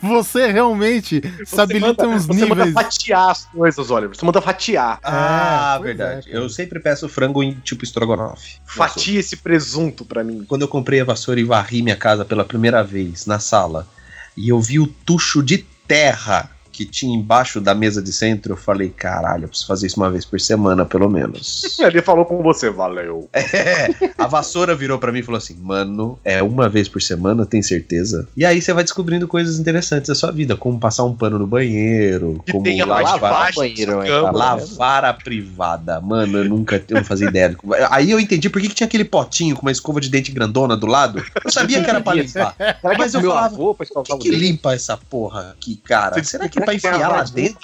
você realmente Você se habilita manda- uns você manda níveis. fatiar as coisas, Oliver. Você manda fatiar. Ah, pois verdade. é, eu sempre peço frango em tipo estrogonofe. Fatia esse presunto pra mim. Quando eu comprei a vassoura e varri minha casa pela primeira vez na sala, e eu vi o tucho de terra que tinha embaixo da mesa de centro, eu falei, caralho, eu preciso fazer isso uma vez por semana, pelo menos. Ele falou com você, valeu. É, a vassoura virou pra mim e falou assim: Mano, é uma vez por semana, tem certeza? E aí você vai descobrindo coisas interessantes da sua vida, como passar um pano no banheiro, Que como a lavar, baixa banheiro, cama. lavar a privada. Mano, eu nunca eu não fazia ideia. Aí eu entendi por que, que tinha aquele potinho com uma escova de dente grandona do lado. Eu sabia que era pra limpar. Será Mas que eu falava, avô que, o que dente? limpa essa porra aqui, cara? Será que é pra enfiar lá de dentro?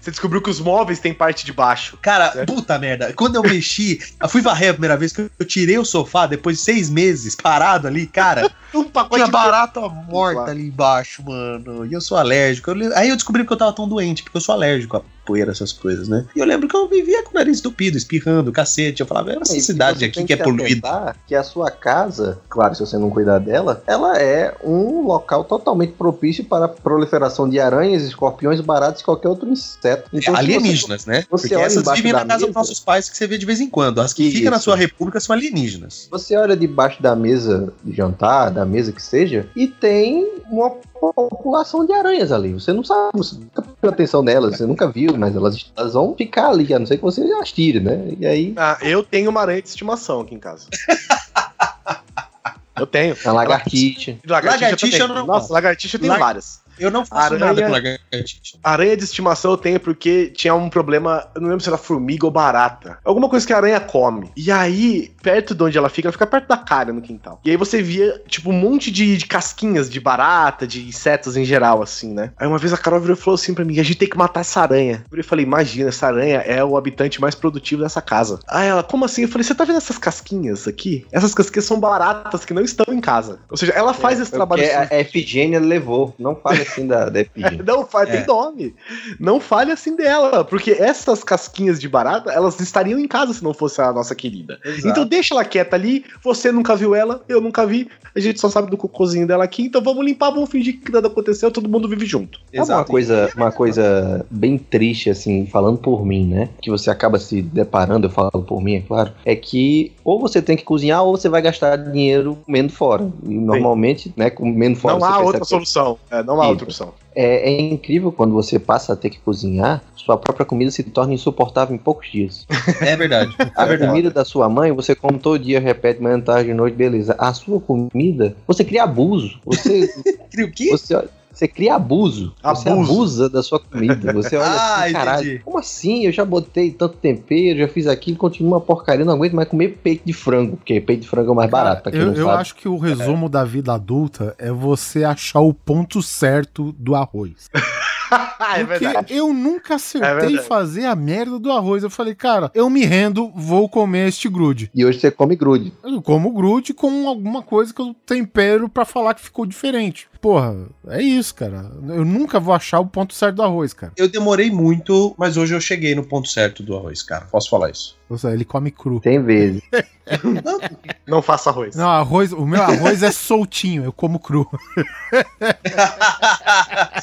Você descobriu que os móveis têm parte de baixo. Cara, Certo. puta merda. Quando eu mexi, eu fui varrer a primeira vez que eu tirei o sofá depois de seis meses parado ali, cara. Um pacote de barata morta ali embaixo, mano. E eu sou alérgico. Eu Aí eu descobri que eu tava tão doente, porque eu sou alérgico poeira, essas coisas, né? E eu lembro que eu vivia com o nariz entupido, espirrando, cacete. Eu falava, essa E cidade aqui que é poluída. Que a sua casa, claro, se você não cuidar dela, ela é um local totalmente propício para a proliferação de aranhas, escorpiões, baratas e qualquer outro inseto. Então, se você- alienígenas, né? você Porque olha essas vivem na casa dos mesa- nossos pais que você vê de vez em quando. As que ficam na sua república são alienígenas. Você olha debaixo da mesa de jantar, da mesa que seja, e tem uma população de aranhas ali. Você não sabe, você nunca prestou atenção nelas, você nunca viu, mas elas, elas vão ficar ali, a não ser que você as tire, né? E aí, Ah, eu tenho uma aranha de estimação aqui em casa. eu tenho. a lagartixa. Lagartixa também. eu não Nossa, lagartixa Lag- várias. Eu não faço Aranha- nada com lagartixa. Aranha de estimação eu tenho porque tinha um problema, eu não lembro se era formiga ou barata. Alguma coisa que a aranha come. E aí, perto de onde ela fica, ela fica perto da cara no quintal. E aí você via, tipo, um monte de, de casquinhas de barata, de insetos em geral, assim, né? Aí uma vez a Carol virou e falou assim pra mim: a gente tem que matar essa aranha. Eu falei: imagina, essa aranha é o habitante mais produtivo dessa casa. Aí ela, como assim? Eu falei: você tá vendo essas casquinhas aqui? Essas casquinhas são baratas que não estão em casa. Ou seja, ela faz esse Foi trabalho. sujo. a Efigênia levou. Não fale assim da, da. Não fale, É. tem nome. Não fale assim dela, porque essas casquinhas de barata, elas estariam em casa se não fosse a nossa querida. Então deixa ela quieta ali, você nunca viu ela, eu nunca vi, a gente só sabe do cocôzinho dela aqui, então vamos limpar, vamos fingir que nada aconteceu, todo mundo vive junto. Sabe uma coisa, uma coisa bem triste, assim, falando por mim, né? Que você acaba se deparando, eu falo por mim, é claro, é que ou você tem que cozinhar ou você vai gastar dinheiro comendo fora. E normalmente, né, comendo fora. não há outra solução. É, não há Isso. Outra opção. É, é incrível quando você passa a ter que cozinhar, sua própria comida se torna insuportável em poucos dias. É verdade. A É verdade. comida da sua mãe, você come todo dia, repete manhã, tarde, noite, beleza. A sua comida, você cria abuso. Você, Cria o quê? você, você cria abuso. Você Abuso. abusa da sua comida. Você olha Ah, assim, caralho, entendi. como assim? Eu já botei tanto tempero, já fiz aquilo, continua uma porcaria, não aguento mais comer peito de frango, porque peito de frango é o mais barato, pra quem eu não eu sabe. acho que o resumo da vida adulta é você achar o ponto certo do arroz. é Porque verdade. eu nunca É acertei verdade. fazer a merda do arroz. Eu falei, cara, eu me rendo, vou comer este grude. E hoje você come grude. Eu como grude com alguma coisa que eu tempero pra falar que ficou diferente. Porra, é isso, cara. Eu nunca vou achar o ponto certo do arroz, cara. Eu demorei muito, mas hoje eu cheguei no ponto certo do arroz, cara. Posso falar isso? Ou seja, ele come cru. Tem vezes. Não faça arroz. Não, arroz, o meu arroz é soltinho, eu como cru.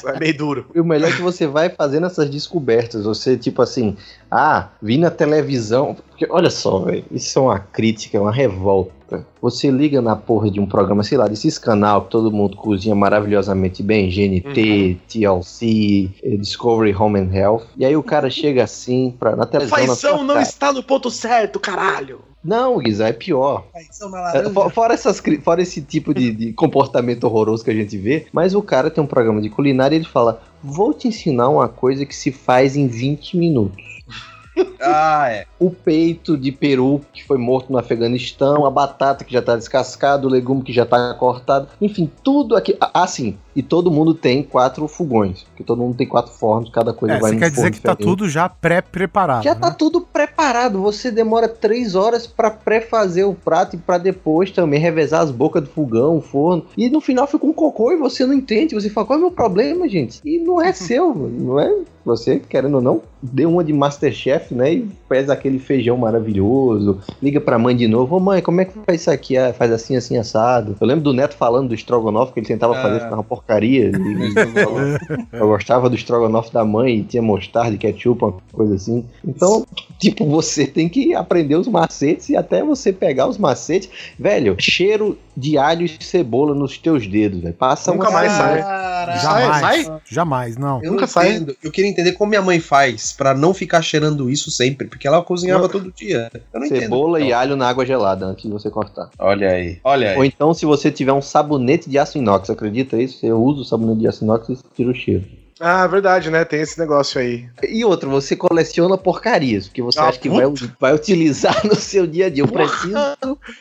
É meio duro. E o melhor é que você vai fazendo essas descobertas. Você, tipo assim, ah, vi na televisão. Porque, olha só, velho, isso é uma crítica, é uma revolta. Você liga na porra de um programa, sei lá, desses canal que todo mundo cozinha maravilhosamente bem, GNT, TLC, eh, Discovery Home and Health. E aí o cara chega assim pra, na televisão. Faição não cara. está no ponto certo, caralho. Não, Guisa, é pior. É, fo- Fora, essas, fora esse tipo de, de comportamento horroroso que a gente vê, mas o cara tem um programa de culinária e ele fala: Vou te ensinar uma coisa que se faz em 20 minutos. Ah, é. O peito de peru que foi morto no Afeganistão, a batata que já tá descascada, o legume que já tá cortado, enfim, tudo aqui. Ah, sim, e todo mundo tem quatro fogões, porque todo mundo tem quatro fornos, cada coisa É, vai você quer dizer que tá diferente. tudo já pré-preparado. Já né? tá tudo preparado. Você demora três horas pra pré-fazer o prato e pra depois também revezar as bocas do fogão, o forno. E no final fica um cocô e você não entende. Você fala, qual é o meu problema, gente? E não é seu, não é? Você, querendo ou não, deu uma de Masterchef, né? E faz aquele feijão maravilhoso. Liga pra mãe de novo. Ô mãe, como é que faz isso aqui? Ah, faz assim, assim, assado. Eu lembro do Neto falando do estrogonofe, que ele tentava Ah. fazer, ficava uma porcaria. Eu gostava do estrogonofe da mãe, tinha mostarda, ketchup, uma coisa assim. Então, tipo, você tem que aprender os macetes e até você pegar os macetes. Velho, cheiro de alho e cebola nos teus dedos, velho. Passa Nunca uma mais sai. Caralho. Jamais. sai? Jamais, não. Eu Nunca não sai. entendo. Eu queria entender como minha mãe faz pra não ficar cheirando isso sempre, porque ela cozinhava todo dia. Eu não entendo. Cebola e alho na água gelada antes de você cortar. Olha aí, olha Ou aí. então, se você tiver um sabonete de aço inox, acredita isso? Você usa o sabonete de aço inox e tira o cheiro. Ah, verdade, né? Tem esse negócio aí. E outro, você coleciona porcarias, porque você Ah, acha que vai, vai utilizar no seu dia a dia. Eu preciso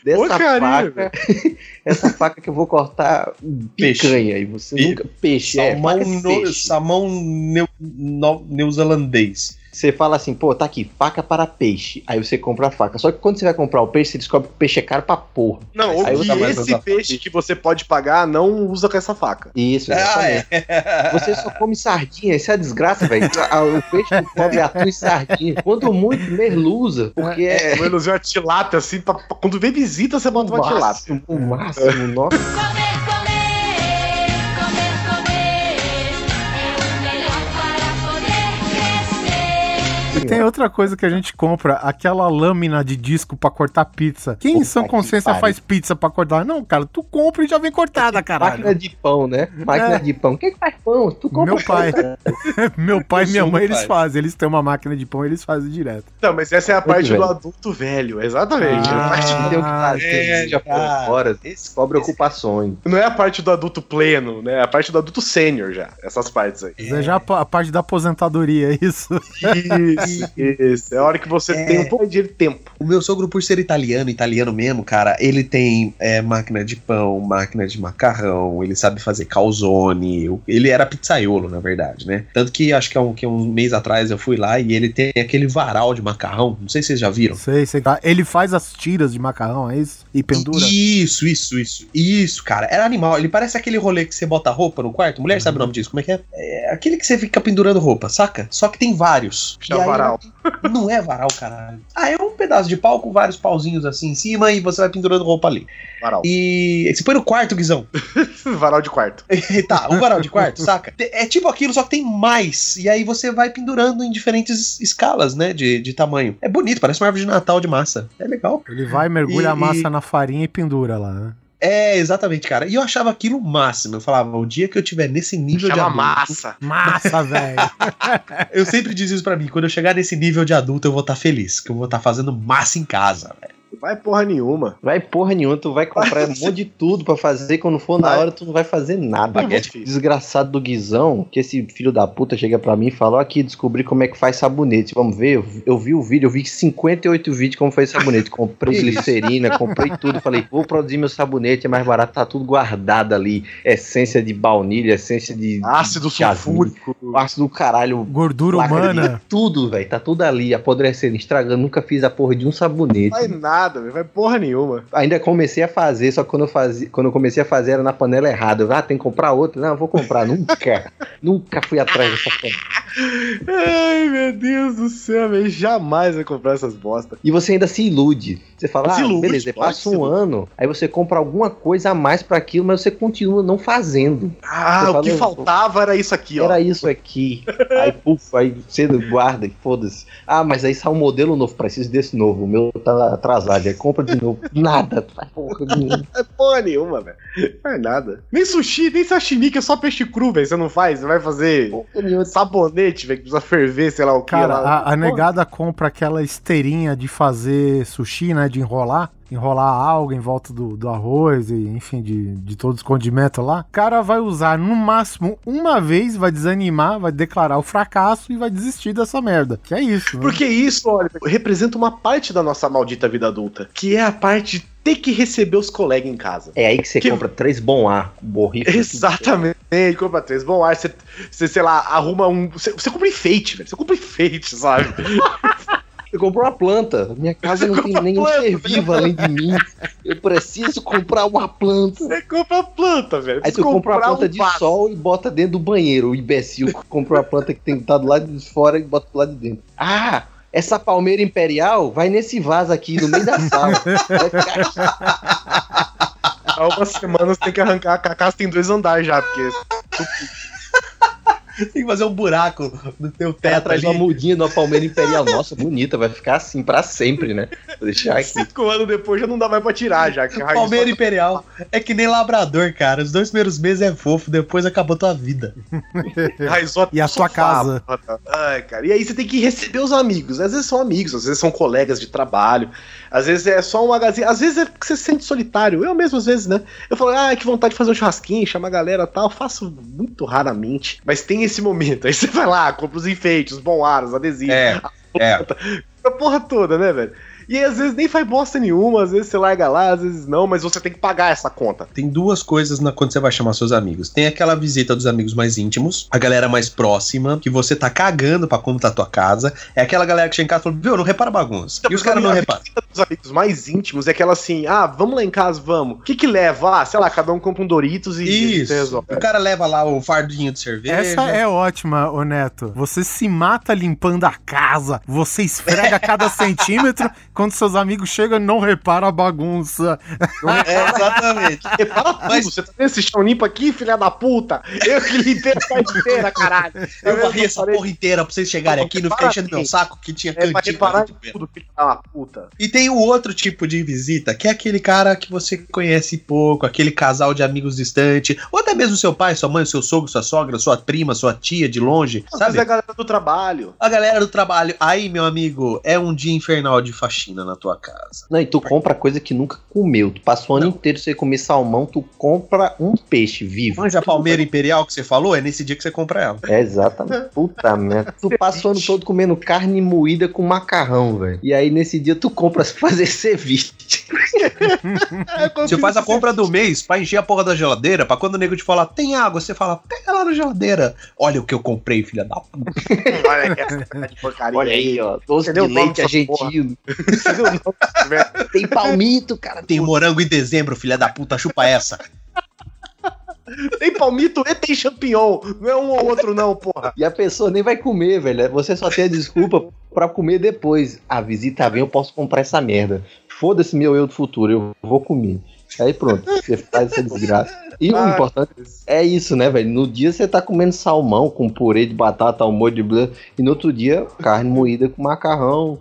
dessa Porcaria, faca. essa faca que eu vou cortar Peixe. picanha. E você Pe- nunca. Peixe, é, Salmão, faca de no, peixe. salmão neu, no- neozelandês. Você fala assim, pô, tá aqui, faca para peixe. Aí você compra a faca. Só que quando você vai comprar o peixe, você descobre que o peixe é caro pra porra. Não, ou que esse peixe que você pode pagar não usa com essa faca. Isso, Ah, exatamente. é. Você só come sardinha, isso é a desgraça, velho. O peixe que come é atum e sardinha. Quanto muito, merluza. Porque é. Uma ilusão a tilápia, assim, pra, pra- quando vem visita, você bota uma tilápia. máximo, o máximo, nossa. Tem outra coisa que a gente compra, aquela lâmina de disco pra cortar pizza. Quem em Puta sã que consciência pariu. faz pizza pra cortar? Não, cara, tu compra e já vem cortada, caralho. Máquina de pão, né? Máquina É. de pão. Quem que faz pão? Tu compra Meu pai. Meu pai e minha mãe, eles fazem. Eles têm uma máquina de pão, eles fazem direto. Não, mas essa é a Muito parte do velho. adulto velho, exatamente. Ah. A parte- Tem o que fazer, é, já cara. fora. Cobre ocupações. não é a parte do adulto pleno, né? É a parte do adulto sênior já. Essas partes aí. Isso é já a parte da aposentadoria, é isso. Isso, isso. É a hora que você É. tem um pouco de e tempo. O meu sogro, por ser italiano, italiano mesmo, cara, ele tem é, máquina de pão, máquina de macarrão, ele sabe fazer calzone. Ele era pizzaiolo, na verdade, né? Tanto que acho que há um, que um mês atrás eu fui lá e ele tem aquele varal de macarrão. Não sei se vocês já viram. Sei, sei. Tá. Ele faz as tiras de macarrão, é isso? E pendura. Isso, isso, isso. Isso, cara. Era animal. Ele parece aquele rolê que você bota roupa no quarto. Mulher sabe o nome disso. Como é que é? É aquele que você fica pendurando roupa, saca? Só que tem vários. Chama aí varal. Não é varal, caralho. Ah, é um pedaço de pau com vários pauzinhos assim em cima e você vai pendurando roupa ali. Varal. E você põe no quarto, Guizão. Varal de quarto. tá, um varal de quarto, saca? É tipo aquilo, só que tem mais. E aí você vai pendurando em diferentes escalas, né? De, de tamanho. É bonito, parece uma árvore de Natal de massa. É legal. Ele vai, mergulha E- a massa e- na farinha e pendura lá, né? É, exatamente, cara. E eu achava aquilo o máximo. Eu falava, o dia que eu tiver nesse nível de adulto. massa. Massa, velho. Eu sempre diz isso pra mim. Quando eu chegar nesse nível de adulto, eu vou estar feliz. Que eu vou estar fazendo massa em casa, velho. Vai porra nenhuma. Vai porra nenhuma, tu vai comprar um monte de tudo pra fazer, quando for na Vai. hora tu não vai fazer nada. Baguete. Desgraçado do Guizão, que esse filho da puta chega pra mim e fala, ó aqui, descobri como é que faz sabonete, vamos ver? Eu, eu vi o vídeo, eu vi 58 vídeos como faz sabonete, comprei glicerina, comprei tudo, falei, vou produzir meu sabonete, é mais barato, tá tudo guardado ali, essência de baunilha, essência de... Ácido de sulfúrico. Ácido do caralho, Gordura de- humana. tudo, velho, tá tudo ali, apodrecendo, estragando, nunca fiz a porra de um sabonete. Vai nada, velho. Vai porra nenhuma. Ainda comecei a fazer, só que quando eu, fazia, quando eu comecei a fazer era na panela errada. Eu, ah, tem que comprar outra? Não, eu vou comprar. Nunca. nunca fui atrás dessa porra. Ai, meu Deus do céu, velho. Jamais vai comprar essas bosta. E você ainda se ilude. Você fala, Se ah, ilude, beleza, passa um ano, aí você compra alguma coisa a mais pra aquilo, mas você continua não fazendo. Ah, Você o que falou- faltava era isso aqui, ó. Era isso aqui. Aí, puf, aí você guarda foda-se. Ah, mas aí sai um modelo novo, preciso desse novo. O meu tá atrasado. Aí compra de novo. Nada. faz Porra nenhuma. É porra nenhuma, velho. Não é nada. Nem sushi, nem sashimi, que é só peixe cru, velho. Você não faz? Você vai fazer sabonete, velho, que precisa ferver, sei lá o que. Cara, lá. a, a negada compra aquela esteirinha de fazer sushi, né? De enrolar. Enrolar algo em volta do, do arroz e, enfim, de, de todos os condimentos lá. O cara vai usar no máximo uma vez, vai desanimar, vai declarar o fracasso e vai desistir dessa merda. Que é isso, né? Porque isso, olha, representa uma parte da nossa maldita vida adulta, que é a parte de ter que receber os colegas em casa. É aí que você Que- compra três bom ar, borrifa. Exatamente, compra três bom ar, você, você, sei lá, arruma um. Você, você compra enfeite, velho. Você compra enfeite, sabe? Eu compro uma planta. Minha casa não tem nenhum planta. ser vivo além de mim. Eu preciso comprar uma planta. Você compra planta, velho. Aí tu compra uma planta um de vaso. sol e bota dentro do banheiro. O imbecil comprou uma planta que tem que estar do lado de fora e bota do lado de dentro. Ah! Essa palmeira imperial vai nesse vaso aqui no meio da sala. Vai ficar Há uma semana você tem que arrancar. A casa tem dois andares já, porque. Tem que fazer um buraco no teu teto traz ali. uma mudinha de uma palmeira imperial. Nossa, bonita, vai ficar assim pra sempre, né? Vou deixar aqui. Cinco anos depois já não dá mais pra tirar, já. Palmeira só- Imperial é que nem labrador, cara. Os dois primeiros meses é fofo, depois acabou tua vida. E a sua casa? Ai, cara. E aí você tem que receber os amigos. Às vezes são amigos, às vezes são colegas de trabalho, às vezes é só um magazine, às vezes é porque você se sente solitário. Eu mesmo, às vezes, né? Eu falo, ah, que vontade de fazer um churrasquinho, chama a galera e tal. Eu faço muito raramente. Mas tem esse momento. Aí você vai lá, compra os enfeites, os bom aros, adesivos. É, é. A porra toda, né, velho? E aí, às vezes nem faz bosta nenhuma, às vezes você larga lá, às vezes não, mas você tem que pagar essa conta. Tem duas coisas na, quando você vai chamar seus amigos. Tem aquela visita dos amigos mais íntimos, a galera mais próxima, que você tá cagando pra como tá a tua casa. É aquela galera que chega em casa e fala, viu, não repara a bagunça. E os caras não A reparam. visita dos amigos mais íntimos é aquela assim, ah, vamos lá em casa, vamos. O que que leva? Ah, sei lá, cada um compra um Doritos e Isso. resolve. O cara leva lá o fardinho de cerveja. Essa é ótima, ô Neto. Você se mata limpando a casa, você esfrega cada centímetro, quando seus amigos chegam não repara a bagunça. É, exatamente. Repara tudo, Mas- você tá vendo esse chão limpo aqui, filha da puta? Eu que limpei a casa inteira, caralho. Eu varri essa porra inteira pra vocês chegarem aqui, não fiquei enchendo meu saco que tinha É pra cantinho pra tudo, filha da puta. E tem o outro tipo de visita, que é aquele cara que você conhece pouco, aquele casal de amigos distante, ou até mesmo seu pai, sua mãe, seu sogro, sua sogra, sua prima, sua tia de longe, Às sabe? é a galera do trabalho. A galera do trabalho. Aí, meu amigo, é um dia infernal de faxina na tua casa. Não, e tu compra coisa que nunca comeu. Tu passa o ano inteiro sem comer salmão, tu compra um peixe vivo. Manja a palmeira imperial que você falou, é nesse dia que você compra ela. É, exatamente. Puta merda. Tu passa o ano todo comendo carne moída com macarrão, velho. E aí nesse dia tu compra pra fazer ceviche. Você faz a compra do mês pra encher a porra da geladeira, pra quando o nego te falar, tem água, você fala, pega lá na geladeira. Olha o que eu comprei, filha da puta. Olha essa de porcaria. Olha aí, ó. Doce de leite argentino. Tem palmito, cara. Tem morango em dezembro, filha da puta, chupa essa. Tem palmito e tem champignon. Não é um ou outro, não, porra. E a pessoa nem vai comer, velho. Você só tem a desculpa pra comer depois. A visita vem, eu posso comprar essa merda. Foda-se meu eu do futuro, eu vou comer. Aí pronto, você faz essa desgraça. E o Ah, importante é isso, né, velho? No dia você tá comendo salmão com purê de batata, um molho de blá, e no outro dia carne moída com macarrão,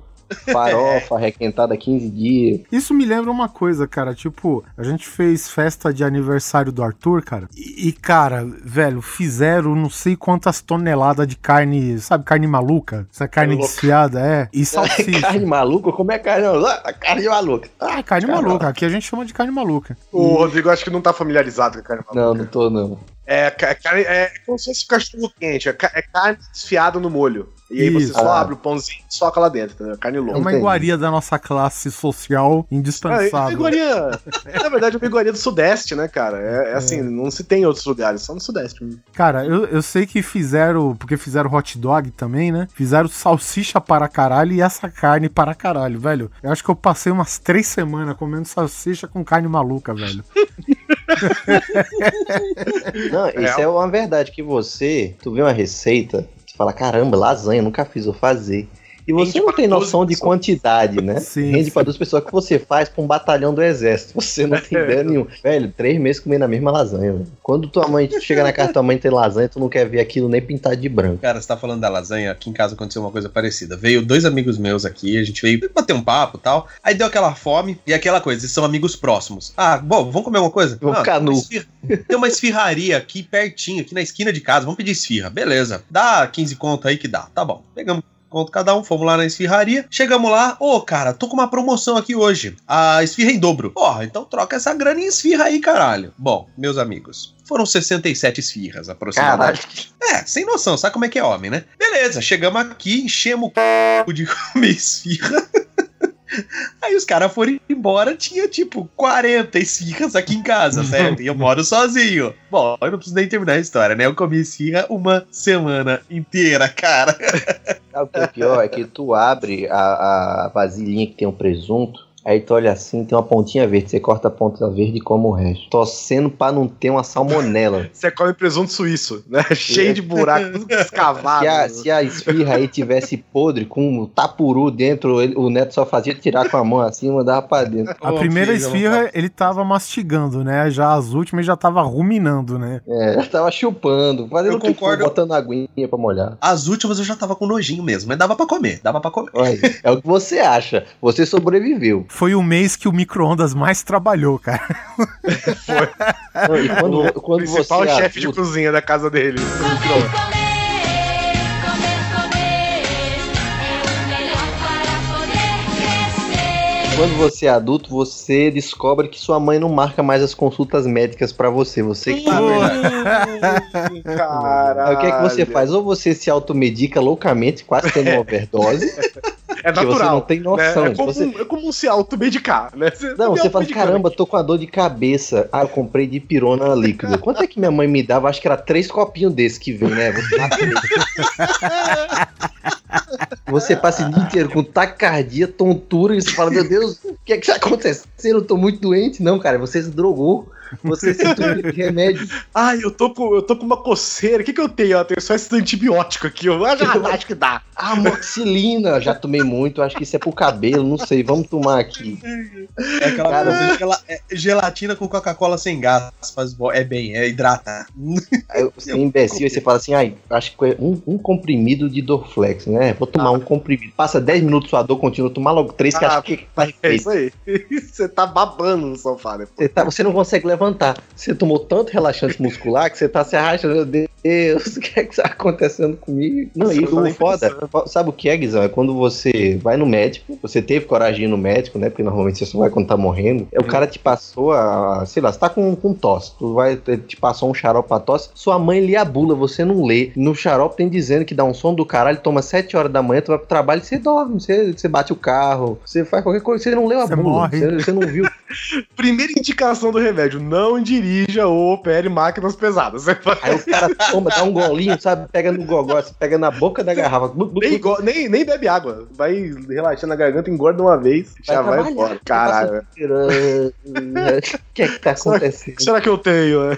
farofa, requentada 15 dias. Isso me lembra uma coisa, cara. Tipo, a gente fez festa de aniversário do Arthur, cara. E, e, cara, velho, fizeram não sei quantas toneladas de carne, sabe, carne maluca? Essa carne louca. desfiada, é. E salsicha. carne maluca? Como é carne maluca? Carne maluca. Ah, carne maluca. Aqui a gente chama de carne maluca. O Rodrigo acho que não tá familiarizado com a carne maluca. Não, não tô, não. É, carne, é como se fosse cachorro quente. É, é carne desfiada no molho. E aí Isso. você só Ah. abre o pãozinho e soca lá dentro, entendeu? Carne É louca. uma iguaria da nossa classe social É, é indispensável. iguaria. Na verdade, é uma iguaria do Sudeste, né, cara? É, é assim, não se tem em outros lugares, só no Sudeste. Cara, eu, eu sei que fizeram, porque fizeram hot dog também, né? Fizeram salsicha para caralho e essa carne para caralho, velho. Eu acho que eu passei umas três semanas comendo salsicha com carne maluca, velho. Não, isso é uma verdade que você, tu vê uma receita, você fala, caramba, lasanha, nunca fiz, vou fazer. E você Rende não tem 12 noção de pessoas. quantidade, né? Sim, Rende sim. pra duas pessoas que você faz pra um batalhão do exército. Você não tem ideia nenhuma. Velho, três meses comendo a mesma lasanha, velho. Quando tua mãe tu chega na casa da tua mãe e tem lasanha, tu não quer ver aquilo nem pintado de branco. Cara, você tá falando da lasanha, aqui em casa aconteceu uma coisa parecida. Veio dois amigos meus aqui, a gente veio bater um papo e tal. Aí deu aquela fome e aquela coisa, eles são amigos próximos. Ah, bom, vamos comer uma coisa? Vamos Ah, ficar tem uma nu. esfirra- Tem uma esfirraria aqui pertinho, aqui na esquina de casa. Vamos pedir esfirra. Beleza. Dá 15 conto aí que dá. Tá bom. Pegamos conto cada um, fomos lá na esfirraria. Chegamos lá, ô cara, tô com uma promoção aqui hoje. A esfirra em dobro. Porra, então troca essa grana em esfirra aí, caralho. Bom, meus amigos, foram 67 esfirras aproximadamente. Caralho. É, sem noção, sabe como é que é homem, né? Beleza, chegamos aqui, enchemos o c... de comer esfirra. Aí os caras foram embora, tinha tipo 40 esfirras aqui em casa, certo? E eu moro sozinho. Bom, eu não preciso nem terminar a história, né? Eu comi esfirra uma semana inteira, cara. Sabe o que é pior? É que tu abre a, a vasilhinha que tem um presunto, Aí tu olha assim, tem uma pontinha verde, você corta a ponta verde e come o resto. Torcendo pra não ter uma salmonela. Você come presunto suíço, né? Cheio de buraco, tudo escavado. Se a, se a esfirra aí tivesse podre, com o tapuru dentro, ele- o neto só fazia tirar com a mão assim e mandava pra dentro. A primeira esfirra ele tava mastigando, né? Já as últimas ele já tava ruminando, né? É, eu tava chupando, fazendo Eu for, concordo. botando aguinha pra molhar. As últimas eu já tava com nojinho mesmo, mas dava pra comer, dava pra comer. Olha, é o que você acha. Você sobreviveu. Foi o mês que o micro-ondas mais trabalhou, cara. Não, e quando, O quando principal você é chefe de cozinha da casa dele. Comer, Quando você é adulto, você descobre que sua mãe não marca mais as consultas médicas pra você. Você que Caralho. o que é que você faz? Ou você se automedica loucamente, quase tendo uma overdose. É que você natural. não tem noção. né? É, comum, Você- é comum se automedicar, né? Você Não, você fala, automedicando. caramba, tô com a dor de cabeça. Ah, eu comprei de pirona líquida. Quanto é que minha mãe me dava? Acho que era três copinhos desse que vem, né? Você, passa o dia inteiro com taquicardia, tontura, e você fala, meu Deus, o que é que tá acontecendo? Eu tô muito doente. Não, cara, você se drogou. Você de remédio. Ai, eu tô com, eu tô com uma coceira. O que, que eu tenho? Eu tenho só esse antibiótico aqui. Eu ah, já acho que dá. Amoxicilina, já tomei muito, acho que isso é pro cabelo, não sei, vamos tomar aqui. É aquela Cara, coisa, é gelatina com Coca-Cola sem gás. Faz é bem, é hidrata. Aí você é imbecil, aí você fala assim, ai, acho que é um, um comprimido de Dorflex, né? Vou tomar um comprimido. Passa 10 minutos sua dor continua, tomar logo três, que Ah, acho que faz É isso aí. Você tá babando no sofá, né? Você, tá- você não consegue levantar. Você tomou tanto relaxante muscular que você tá se arrastando. Deus, o que é que tá acontecendo comigo? Não, Você e não tá o nem foda, sabe o que é, Guizão? É quando você vai no médico, você teve coragem de ir no médico, né? Porque normalmente você só vai quando tá morrendo. O cara te passou a, sei lá, você tá com, com tosse. Tu vai, te passou um xarope pra tosse. Sua mãe lê a bula, você não lê. No xarope tem dizendo que dá um som do caralho, toma 7 horas da manhã, tu vai pro trabalho e você dorme. Você, você bate o carro, você faz qualquer coisa, você não leu a Você bula. morre. Você, você não viu. Primeira indicação do remédio: não dirija ou opere máquinas pesadas. Aí o cara toma, dá um golinho, sabe? Pega no gogó, você pega na boca da garrafa. Nem, nem, nem bebe água. Vai relaxando a garganta, engorda uma vez, já vai embora. vai Caralho. piranga. O que é que tá acontecendo? Será que eu tenho? né?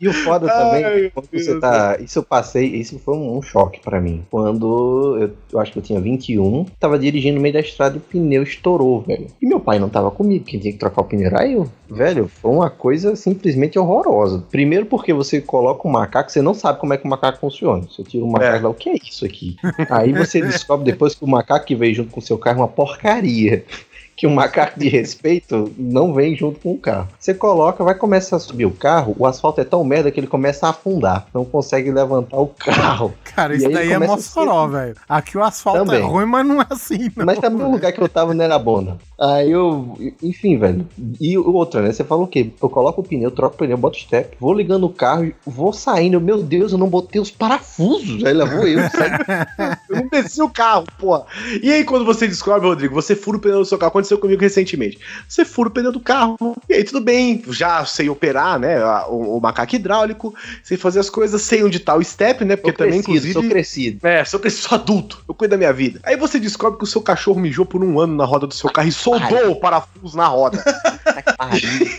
E o foda Ai, também, meu quando Deus você tá. Isso eu passei, isso foi um, um choque pra mim. Quando eu, eu acho que eu tinha 21, tava dirigindo no meio da estrada e o pneu estourou, velho. E meu pai não tava comigo, quem tinha que trocar o pneu era eu. Velho, foi uma coisa simplesmente horrorosa. Primeiro porque você coloca um macaco, você não sabe como é que o macaco funciona. Você tira o macaco É. lá, o que é isso aqui? Aí você descobre depois que o macaco que veio junto com o seu carro é uma porcaria. Que um macaco de respeito não vem junto com o carro. Você coloca, vai começar a subir o carro, o asfalto é tão merda que ele começa a afundar. Não consegue levantar o carro. Cara, E isso aí daí é Mossoró, velho. Aqui o asfalto Também. é ruim, mas não é assim, não. Mas também o lugar que eu tava não era bom, não. Aí eu. Enfim, velho. E o outro, né? Você fala o quê? Eu coloco o pneu, troco o pneu, boto o step, vou ligando o carro, vou saindo. Meu Deus, eu não botei os parafusos. Aí lá vou eu. Eu não desci o carro, pô. E aí, quando você descobre, Rodrigo, você fura o pneu do seu carro, aconteceu comigo recentemente. Você fura o pneu do carro, e aí tudo bem, já sei operar, né? O, o macaco hidráulico, sei fazer as coisas, sei onde tá o step, né? Porque Sou também, crescido, inclusive. sou crescido. É, sou, sou adulto, eu cuido da minha vida. Aí você descobre que o seu cachorro mijou por um ano na roda do seu carro e soldou o parafuso na roda.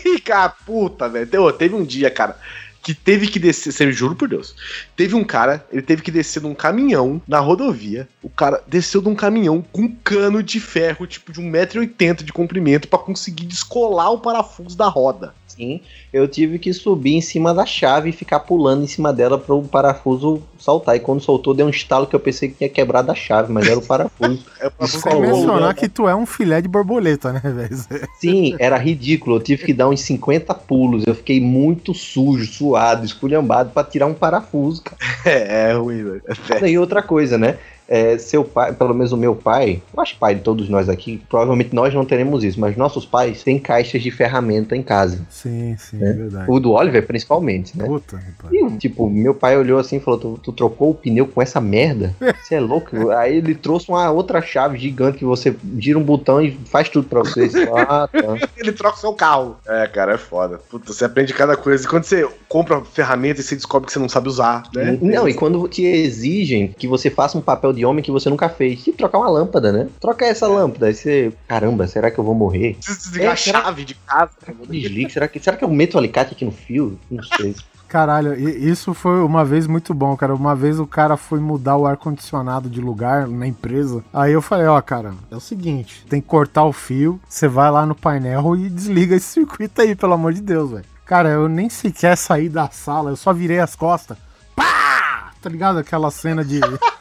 E, cara, puta, velho. Teve um dia, cara, que teve que descer, sério, juro por Deus. Teve um cara, ele teve que descer de um caminhão na rodovia. O cara desceu de um caminhão com um cano de ferro, tipo de 1,80m de comprimento, pra conseguir descolar o parafuso da roda. Sim, eu tive que subir em cima da chave e ficar pulando em cima dela para o parafuso saltar. E quando soltou, deu um estalo que eu pensei que tinha quebrado a chave, mas era o parafuso. É colou, mencionar que tu é um filé de borboleta, né, velho? Sim, era ridículo. Eu tive que dar uns 50 pulos. Eu fiquei muito sujo, suado, esculhambado para tirar um parafuso, cara. É, é ruim, velho. É. E outra coisa, né? É, seu pai, pelo menos o meu pai, eu acho pai de todos nós aqui, provavelmente nós não teremos isso, mas nossos pais têm caixas de ferramenta em casa. Sim, sim, É. é verdade. O do Oliver, principalmente, né? Puta, rapaz. E, tipo, meu pai olhou assim e falou: tu, tu trocou o pneu com essa merda? Você é louco? Aí ele trouxe uma outra chave gigante que você gira um botão e faz tudo pra você. Ah, tá. Ele troca o seu carro. É, cara, é foda. Puta, você aprende cada coisa. E quando você compra ferramenta e você descobre que você não sabe usar, né? Não, e quando te exigem que você faça um papel de homem que você nunca fez. Tipo, trocar uma lâmpada, né? Troca essa lâmpada. Aí você. Caramba, será que eu vou morrer? Precisa desligar É, a será- chave de casa. Desliga. Será que, será que eu meto o alicate aqui no fio? Não sei. Caralho, e- isso foi uma vez muito bom, cara. Uma vez o cara foi mudar o ar-condicionado de lugar na empresa. Aí eu falei, ó, cara, é o seguinte, tem que cortar o fio, você vai lá no painel e desliga esse circuito aí, pelo amor de Deus, velho. Cara, eu nem sequer saí da sala, eu só virei as costas. Pá! Tá ligado? Aquela cena de.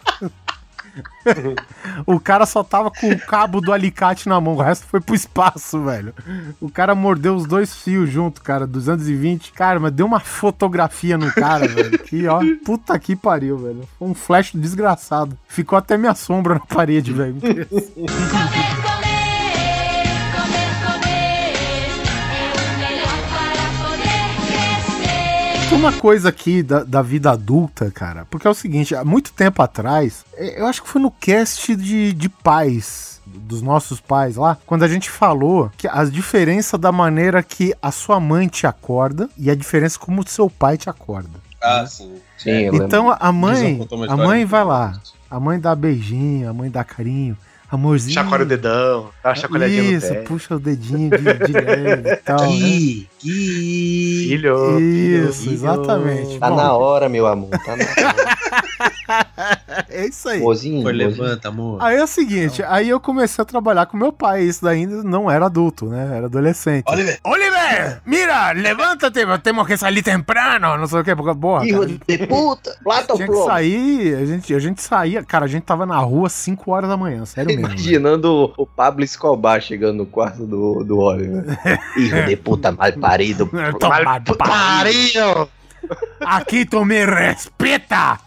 o cara só tava com o cabo do alicate na mão, o resto foi pro espaço, velho. O cara mordeu os dois fios junto, cara, 220. Cara, mas deu uma fotografia no cara, velho. Que, ó, puta que pariu, velho. Foi um flash desgraçado. Ficou até minha sombra na parede, velho. uma coisa aqui da, da vida adulta, cara, porque é o seguinte, há muito tempo atrás, eh, eu acho que foi no cast de, de pais, dos nossos pais lá, quando a gente falou que as diferenças da maneira que a sua mãe te acorda e a diferença como o seu pai te acorda. Ah, sim. Sim, eu Então a mãe, a mãe vai lá, a mãe dá beijinho, a mãe dá carinho, amorzinho. Chacoalha o dedão, dá uma chacoalhadinha no Isso, pé. puxa o dedinho de, de leve e tal. né? Gui, Gui. Filho, Isso, filho. exatamente. Tá Bom, na hora, meu amor. Tá na hora. É isso aí. Mozinho, Foi, mozinho. levanta, amor. Aí é o seguinte, aí eu comecei a trabalhar com meu pai, isso daí ainda não era adulto, né? Era adolescente. Oliver. Oliver, mira, levanta-te, temos que sair temprano, não sei o que, porque, porra, Hijo cara, de puta! Plata tinha que sair, a gente, a gente saía, cara, a gente tava na rua às 5 horas da manhã, sério mesmo. Imaginando o Pablo Escobar chegando no quarto do, do Oliver. Hijo de puta mal parido. Toma, pariu! Aqui tu me respeta!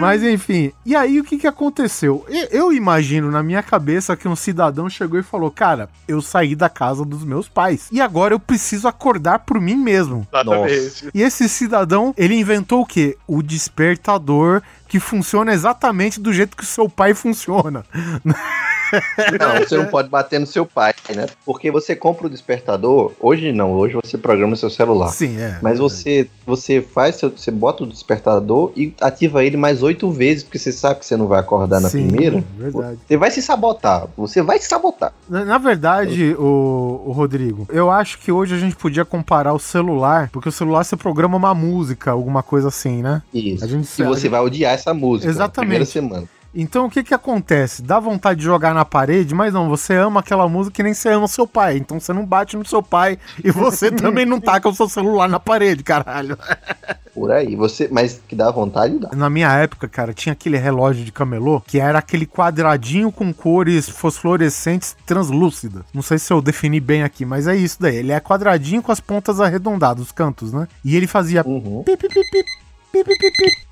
Mas enfim, e aí o que que aconteceu? Eu imagino na minha cabeça que um cidadão chegou e falou: Cara, eu saí da casa dos meus pais e agora eu preciso acordar por mim mesmo. Exatamente. E esse cidadão, ele inventou o quê? O despertador que funciona exatamente do jeito que o seu pai funciona. Não, você não pode bater no seu pai, né? Porque você compra o despertador. Hoje não, hoje você programa seu celular. Sim, é. Mas você, você faz, seu, você bota o despertador e ativa ele mais oito vezes, porque você sabe que você não vai acordar na Sim, primeira. verdade. Você vai se sabotar. Você vai se sabotar. Na, na verdade, o, o Rodrigo, eu acho que hoje a gente podia comparar o celular, porque o celular você programa uma música, alguma coisa assim, né? Isso. A gente E você vai odiar essa música. na Exatamente. Primeira semana. Então o que que acontece? Dá vontade de jogar na parede, mas não, você ama aquela música que nem você ama seu pai. Então você não bate no seu pai e você também não taca o seu celular na parede, caralho. Por aí. Você, mas que dá vontade, dá. Na minha época, cara, tinha aquele relógio de camelô que era aquele quadradinho com cores fosforescentes translúcidas. Não sei se eu defini bem aqui, mas é isso daí. Ele é quadradinho com as pontas arredondadas, os cantos, né? E ele fazia Uhum. pip, pip, pip, pip, pip, pip.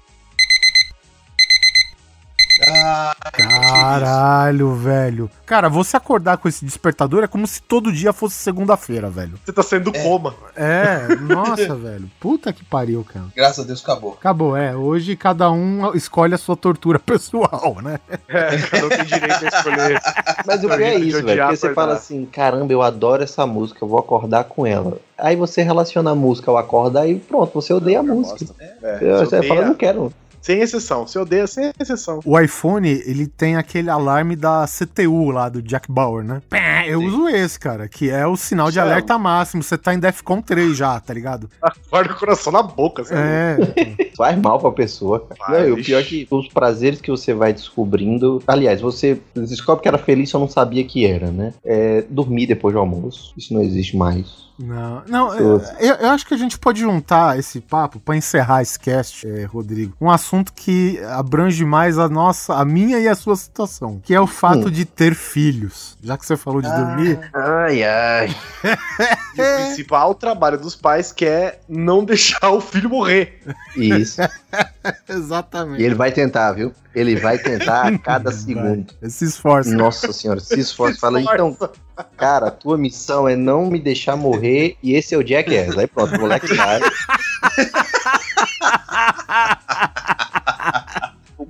Ah, Caralho, velho. Cara, você acordar com esse despertador é como se todo dia fosse segunda-feira, velho. Você tá saindo do coma. É, nossa, velho. Puta que pariu, cara. graças a Deus acabou. Acabou, é. Hoje cada um escolhe a sua tortura pessoal, né? É, cada um tem direito a escolher. Mas o pior é isso, velho. Porque você fala assim, caramba, eu adoro essa música, eu vou acordar com ela. Aí você relaciona a música ao acordar e pronto, você odeia a música. É, Você você fala, odeia, não quero. Sem exceção. Você odeia sem exceção. O iPhone, ele tem aquele alarme da CTU lá, do Jack Bauer, né? Pé, Eu uso esse, cara, que é o sinal de Chama. alerta máximo. Você tá em Defcon 3 já, tá ligado? Guarda o coração na boca. sabe? É. Faz mal pra pessoa. cara. Vai, Não, e o pior é que os prazeres que você vai descobrindo. Aliás, você descobre que era feliz, só não sabia que era, né? É, dormir depois do almoço. Isso não existe mais. Não, não Tudo. eu, eu acho que a gente pode juntar esse papo pra encerrar esse cast, é, Rodrigo. Um assunto que abrange mais a nossa, a minha e a sua situação, que é o fato Hum. de ter filhos. Já que você falou de dormir, Ai, ai. E o principal trabalho dos pais que é não deixar o filho morrer. Isso. exatamente. E ele vai tentar, viu? Ele vai tentar a cada segundo. Esse esforço. Nossa senhora, se esforça. Fala, então, cara, a tua missão é não me deixar morrer e esse é o Jackass. Aí pronto, o moleque sai.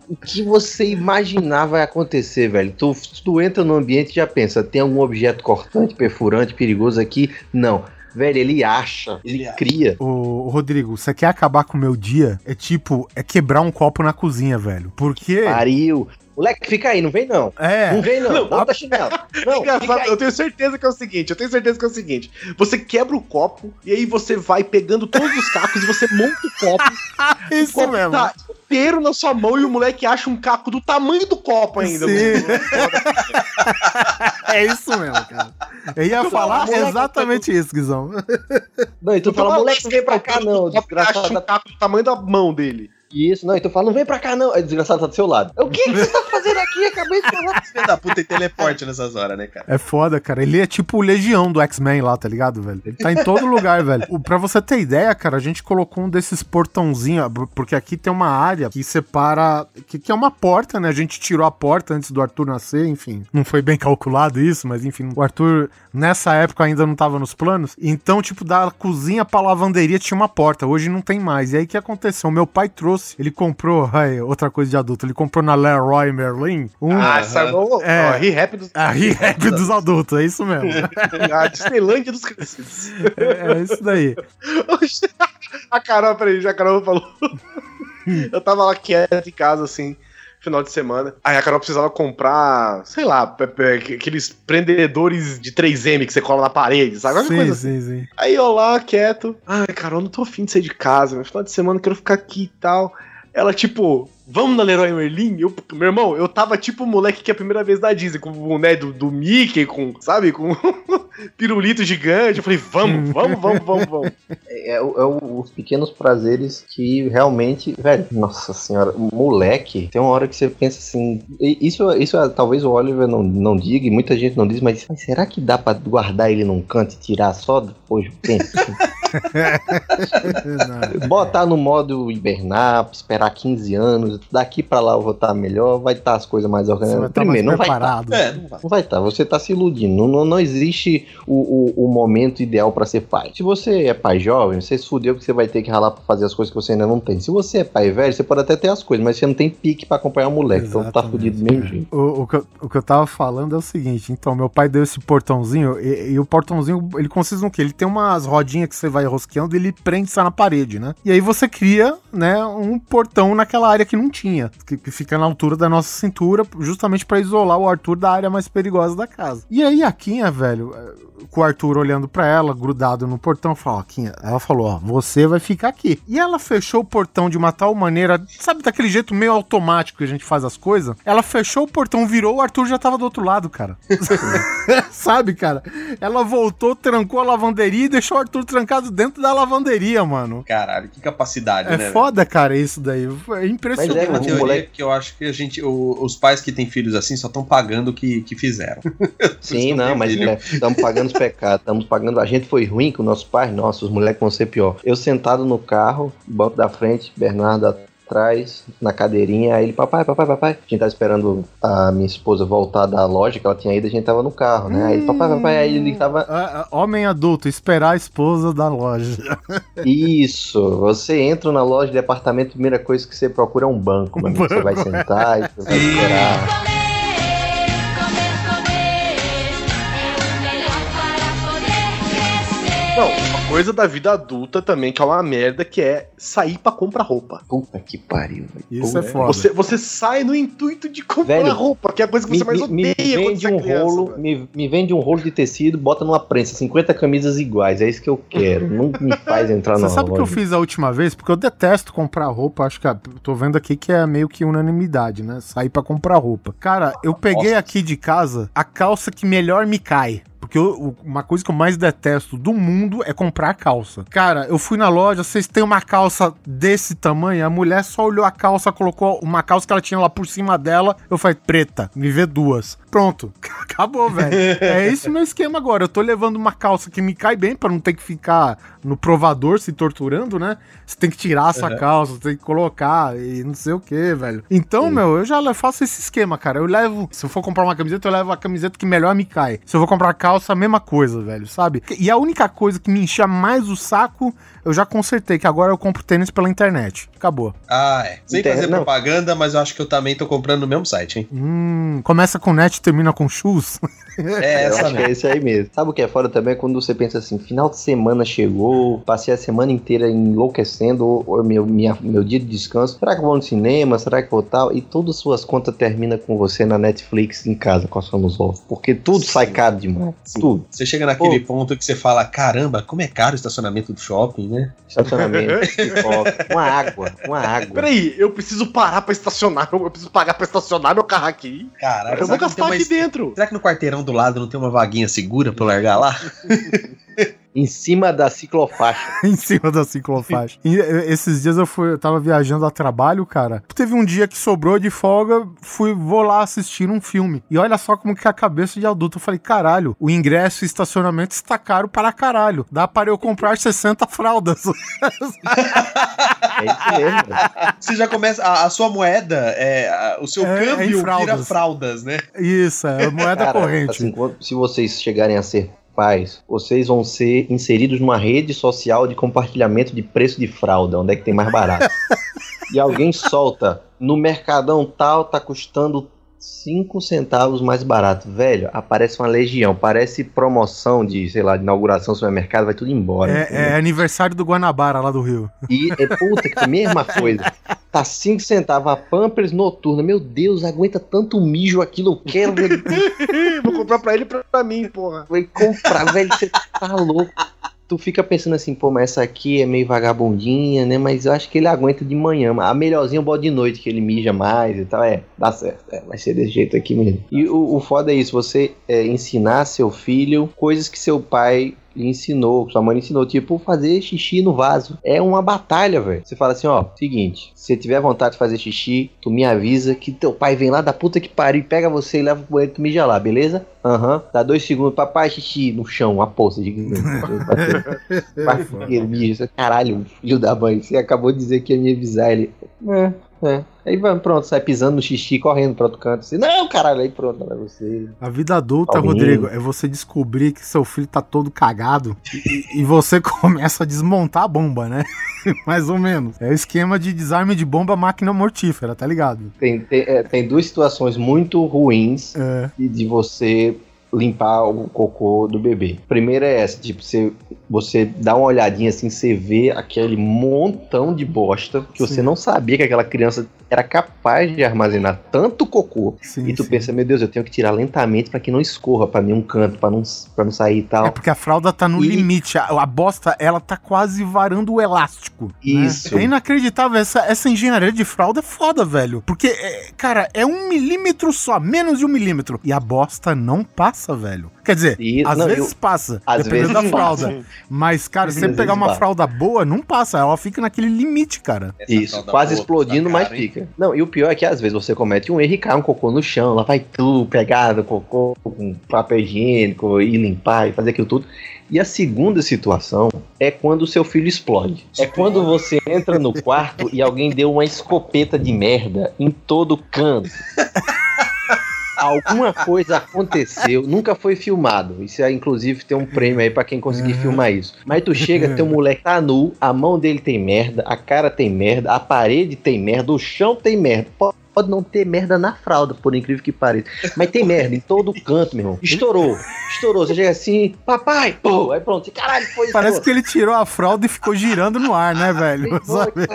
O que você imaginar vai acontecer, velho? Tu, tu entra no ambiente e já pensa, tem algum objeto cortante, perfurante, perigoso aqui? Não. Velho, ele acha, ele cria. Ô, ô, Rodrigo, você quer acabar com o meu dia? É tipo, é quebrar um copo na cozinha, velho. Porque. Pariu. Moleque, fica aí, não vem não. É. Não vem não, Não, bota chinelo. Não, Engraçado, eu tenho certeza que é o seguinte, eu tenho certeza que é o seguinte. Você quebra o copo e aí você vai pegando todos os cacos e você monta o copo. Isso o copo mesmo. tá inteiro na sua mão e o moleque acha um caco do tamanho do copo ainda. Sim. É isso mesmo, cara. Eu ia falar moleque, exatamente isso, Guizão. Não, e tu fala, moleque, não vem pra cá não, acha um caco do tamanho da mão dele. Isso, não, e tu fala, não vem pra cá não. Aí o desgraçado tá do seu lado. O que que você tá fazendo aqui? Acabei de falar. Filho da puta e teleporte nessas horas, né, cara? É foda, cara. Ele é tipo o Legião do X-Men lá, tá ligado, velho? Ele tá em todo lugar, velho. O- Pra você ter ideia, cara, a gente colocou um desses portãozinhos, porque aqui tem uma área que separa. Que, que é uma porta, né? A gente tirou a porta antes do Arthur nascer, enfim. Não foi bem calculado isso, mas enfim. O Arthur, nessa época, ainda não tava nos planos. Então, tipo, da cozinha pra lavanderia tinha uma porta. Hoje não tem mais. E aí o que aconteceu? Meu pai trouxe. Ele comprou. Ai, outra coisa de adulto. Ele comprou na Leroy Merlin um. Ah, essa É. ó, re-rap dos. A re-rap dos adultos, é isso mesmo. A Disneylândia dos crescidos. É, é isso daí. A Carol, peraí, já a Carol falou. Eu tava lá quieto em casa, assim, final de semana. Aí a Carol precisava comprar, sei lá, aqueles prendedores de 3M que você cola na parede, sabe? Sim, coisa assim. sim, sim. Aí eu lá, quieto. Ai, Carol, não tô afim de sair de casa, final de semana eu quero ficar aqui e tal. Ela, tipo, vamos na Leroy Merlin? Eu, meu irmão, eu tava tipo o moleque que é a primeira vez da Disney, com o boné do, do Mickey, com, sabe, com pirulito gigante. Eu falei, vamos, vamos, vamos, vamos, vamos. É, é o- é os pequenos prazeres que realmente, velho, nossa senhora, moleque, tem uma hora que você pensa assim, isso, isso é, talvez o Oliver não, não diga, e muita gente não diz, mas, mas será que dá pra guardar ele num canto e tirar só depois do tempo? Botar no modo hibernar, esperar 15 anos, daqui pra lá eu vou estar melhor, vai estar as coisas mais Você vai organizadas. estar Primeiro, mais não vai estar. É, não vai. Não vai estar, você tá se iludindo. Não, não, não existe o, o, o momento ideal pra ser pai. Se você é pai jovem, você se fudeu que você vai ter que ralar pra fazer as coisas que você ainda não tem. Se você é pai velho, você pode até ter as coisas, mas você não tem pique pra acompanhar o moleque. Então tá Exatamente, fudido do mesmo jeito. O, o, que eu, o que eu tava falando é o seguinte, então, meu pai deu esse portãozinho, e, e o portãozinho, ele consiste no quê? Ele tem umas rodinhas que você vai rosqueando e ele prende isso na parede, né? E aí você cria, né, um portão naquela área que não tinha, que, que fica na altura da nossa cintura, justamente pra isolar o Arthur da área mais perigosa da casa. E aí a Quinha, velho, eh, com o Arthur olhando pra ela, grudado no portão, falou, ó, Quinha, ela falou, ó, você vai ficar aqui. E ela fechou o portão de uma tal maneira, sabe daquele jeito meio automático que a gente faz as coisas? Ela fechou o portão, virou, o Arthur já tava do outro lado, cara. sabe, cara? Ela voltou, trancou a lavanderia e deixou o Arthur trancado dentro da lavanderia, mano. Caralho, que capacidade, É né? foda, cara, isso daí. É Mas é, impressionante. velho? Uma teoria moleque- que eu acho que a gente, o- os pais que têm filhos assim só estão pagando o que, que fizeram. Sim, não mas estamos pagando os pecados, estamos pagando. A gente foi ruim com nossos pais, nossa, os moleques vão ser pior. Eu sentado no carro, banco da frente, Bernardo atrás, na cadeirinha, aí ele, papai, papai, papai. A gente tava esperando a minha esposa voltar da loja que ela tinha ido, a gente tava no carro, né? Aí ele, papai, papai, aí ele tava. Ah, ah, Homem adulto, esperar a esposa da loja. Isso, você entra na loja de departamento, a primeira coisa que você procura é um banco, mano. Você vai sentar e você vai esperar. Coisa da vida adulta também, que é uma merda, que é sair pra comprar roupa. Puta que pariu, velho. Isso é foda. Você, você sai no intuito de comprar Velho, roupa, que é a coisa que você mais me, odeia me quando vende você é um criança, rolo, me, me vende um rolo de tecido, bota numa prensa, 50 camisas iguais, é isso que eu quero. Não me faz entrar Você na sabe o que eu fiz a última vez? Porque eu detesto comprar roupa. Acho que a- tô vendo aqui que é meio que unanimidade, né? Sair pra comprar roupa. Cara, eu peguei aqui de casa a calça que melhor me cai. Porque eu- uma coisa que eu mais detesto do mundo é comprar calça. Cara, eu fui na loja, vocês têm uma calça desse tamanho? A mulher só olhou a calça, colocou uma calça que ela tinha lá por cima dela. Eu falei, preta, me vê duas. Pronto, acabou, velho. É esse o meu esquema agora. Eu tô levando uma calça que me cai bem pra não ter que ficar no provador se torturando, né? Você tem que tirar essa calça, você tem que colocar e não sei o que, velho. Então, meu, eu já faço esse esquema, cara. Eu levo, se eu for comprar uma camiseta, eu levo a camiseta que melhor me cai. Se eu vou comprar calça, negócio a mesma coisa, velho, sabe? E a única coisa que me enchia mais o saco, eu já consertei, que agora eu compro tênis pela internet. Acabou. Ah, é. Sem Inter- fazer não. propaganda, mas eu acho que eu também tô comprando no mesmo site, hein? Hum, começa com net e termina com shoes. É, Eu essa acho que é esse aí mesmo. Sabe o que é foda também? Quando você pensa assim, final de semana chegou, passei a semana inteira enlouquecendo, ou, ou meu, minha- meu dia de descanso. Será que eu vou no cinema? Será que eu vou tal? E todas as suas contas terminam com você na Netflix em casa, coçando os ovos. Porque tudo sai caro demais. Tudo. Você chega naquele ponto que você fala, caramba, como é caro o estacionamento do shopping, né? Estacionamento, pipoca, uma água, uma água. Peraí, eu preciso parar pra estacionar. Eu preciso pagar pra estacionar meu carro aqui. Caralho, eu vou gastar aqui dentro. Será que no quarteirão do lado não tem uma vaguinha segura pra largar lá? Em cima da ciclofaixa. em cima da ciclofaixa. E, esses dias eu fui, eu tava viajando a trabalho, cara. Teve um dia que sobrou de folga, fui, vou lá assistir um filme. E olha só como que é a cabeça de adulto. Eu falei, caralho, o ingresso e estacionamento está caro para caralho. Dá para eu comprar 60 fraldas. É isso mesmo. velho. Você já começa. A, a sua moeda, é, a- o seu É, é em câmbio vira fraldas. fraldas, né? Isso, é moeda Cara, corrente. assim, se vocês chegarem a ser pais, vocês vão ser inseridos numa rede social de compartilhamento de preço de fralda, onde é que tem mais barato. e alguém solta, no mercadão tal tá custando 5 centavos mais barato. Velho, aparece uma legião, parece promoção de, sei lá, de inauguração do supermercado, vai tudo embora. É, é aniversário do Guanabara lá do Rio. E é puta que mesma coisa. Tá 5 centavos a Pampers noturna. Meu Deus, aguenta tanto mijo aquilo. Eu quero velho. Vou comprar pra ele e pra, mim, porra. Vai comprar, velho, você tá louco. Tu fica pensando assim, pô, mas essa aqui é meio vagabundinha, né? Mas eu acho que ele aguenta de manhã. A melhorzinha eu boto de noite, que ele mija mais e tal. É, dá certo. É, vai ser desse jeito aqui mesmo. E o, o foda é isso, você é, ensinar seu filho coisas que seu pai lhe ensinou, sua mãe lhe ensinou, tipo fazer xixi no vaso. É uma batalha, velho. Você fala assim, ó, seguinte, se tiver vontade de fazer xixi, tu me avisa que teu pai vem lá da puta que pariu e pega você e leva pro banheiro e tu mija lá, beleza? Aham. Dá dois segundos, papai, xixi no chão, uma poça. Vai, ele mija. Caralho, filho da mãe, você acabou de dizer que ia me avisar ele. É, é. Aí vai, pronto, sai pisando no xixi, correndo pro outro canto. Assim, não, caralho, aí pronto, vai você. A vida adulta, Paulinho. Rodrigo, é você descobrir que seu filho tá todo cagado e, e você começa a desmontar a bomba, né? Mais ou menos. É o esquema de desarme de bomba máquina mortífera, tá ligado? Tem, tem, é, tem duas situações muito ruins É. de, de você limpar o cocô do bebê. Primeira é essa, tipo, você, você dá uma olhadinha assim, você vê aquele montão de bosta que você Sim. não sabia que aquela criança era capaz de armazenar tanto cocô. Sim, e tu sim. pensa, meu Deus, eu tenho que tirar lentamente pra que não escorra pra nenhum canto, pra não, pra não sair e tal. É porque a fralda tá no E- limite. A, a bosta, ela tá quase varando o elástico. né? Isso. É inacreditável. Essa, essa engenharia de fralda é foda, velho. Porque, é, cara, é um milímetro só, menos de um milímetro. E a bosta não passa, velho. Quer dizer, E- às não, vezes eu- passa, às dependendo vezes da fralda. passa. Mas, cara, se você pegar uma fralda boa, não passa. Ela fica naquele limite, cara. Essa Isso, quase boa explodindo, mas hein? fica. Não, e o pior é que às vezes você comete um erro e cai um cocô no chão, lá vai tu pegar o cocô com papel higiênico e limpar e fazer aquilo tudo. E a segunda situação é quando o seu filho explode. É quando você entra no quarto e alguém deu uma escopeta de merda em todo canto. Alguma coisa aconteceu, nunca foi filmado. Isso é, inclusive, tem um prêmio aí pra quem conseguir filmar isso. Mas tu chega, teu moleque tá nu, a mão dele tem merda, a cara tem merda, a parede tem merda, o chão tem merda. Po- Pode não ter merda na fralda, por incrível que pareça. Mas tem merda em todo canto, meu irmão. Estourou, estourou. Você chega assim, papai, pô, aí pronto. Caralho, foi isso. Parece que ele tirou a fralda e ficou girando no ar, né, velho? Sabe?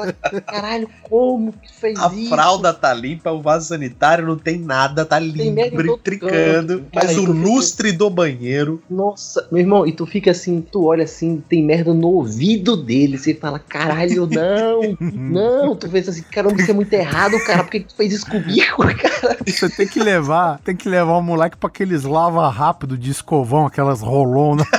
Caralho, como que fez A isso? fralda tá limpa, o vaso sanitário não tem nada, tá limpo, merda em todo trincando. canto. Mas Cara, o isso fica- lustre do banheiro. Nossa, meu irmão, e tu fica assim, tu olha assim, tem merda no ouvido dele, você fala, caralho, não, não, tu pensa assim, caramba, isso é muito errado, cara, por que que tu fez isso comigo, cara? Você tem que levar, tem que levar o moleque pra aqueles lava rápido de escovão, aquelas rolonas.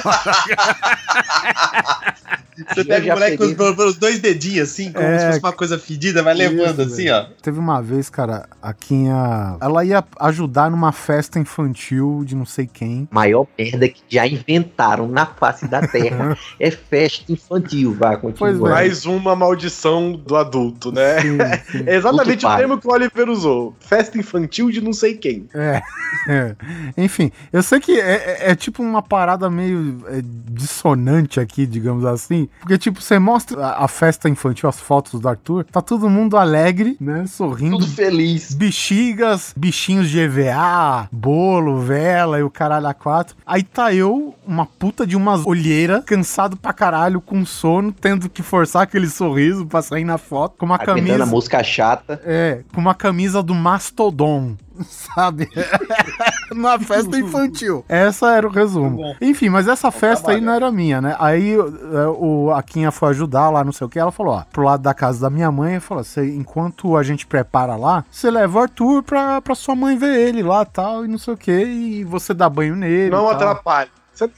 Você pega o moleque peguei. pelos, pelos dois dedinhos, assim, como É, se fosse uma coisa fedida, vai levando Isso, assim, velho. ó. Teve uma vez, cara, a Quinha. Ela ia ajudar numa festa infantil de não sei quem. Maior merda que já inventaram na face da terra é festa infantil, vai, Pois continua. é. Mais uma maldição do adulto, né? Sim, sim. É exatamente Puto o termo que o Oliver usou. Festa infantil de não sei quem. É, é. Enfim, eu sei que é, é- é tipo uma parada meio é, dissonante aqui, digamos assim. Porque, tipo, você mostra a, a festa infantil, as fotos do Arthur, tá todo mundo alegre, né? Sorrindo. Tudo feliz. Bexigas, bichinhos de EVA, bolo, vela e o caralho a quatro. Aí tá eu, uma puta de uma olheira, cansado pra caralho, com sono, tendo que forçar aquele sorriso pra sair na foto, com uma camisa. a música chata. É, com uma camisa do Mastodon, sabe? Na festa infantil. Essa era o resumo. Enfim, mas essa festa aí não era minha, né? Aí é, o, a Quinha foi ajudar lá, não sei o que. Ela falou: ó, pro lado da casa da minha mãe, falou: "Cê- enquanto a gente prepara lá, você leva o Arthur pra, pra sua mãe ver ele lá tal, e não sei o que, e você dá banho nele. Não atrapalha.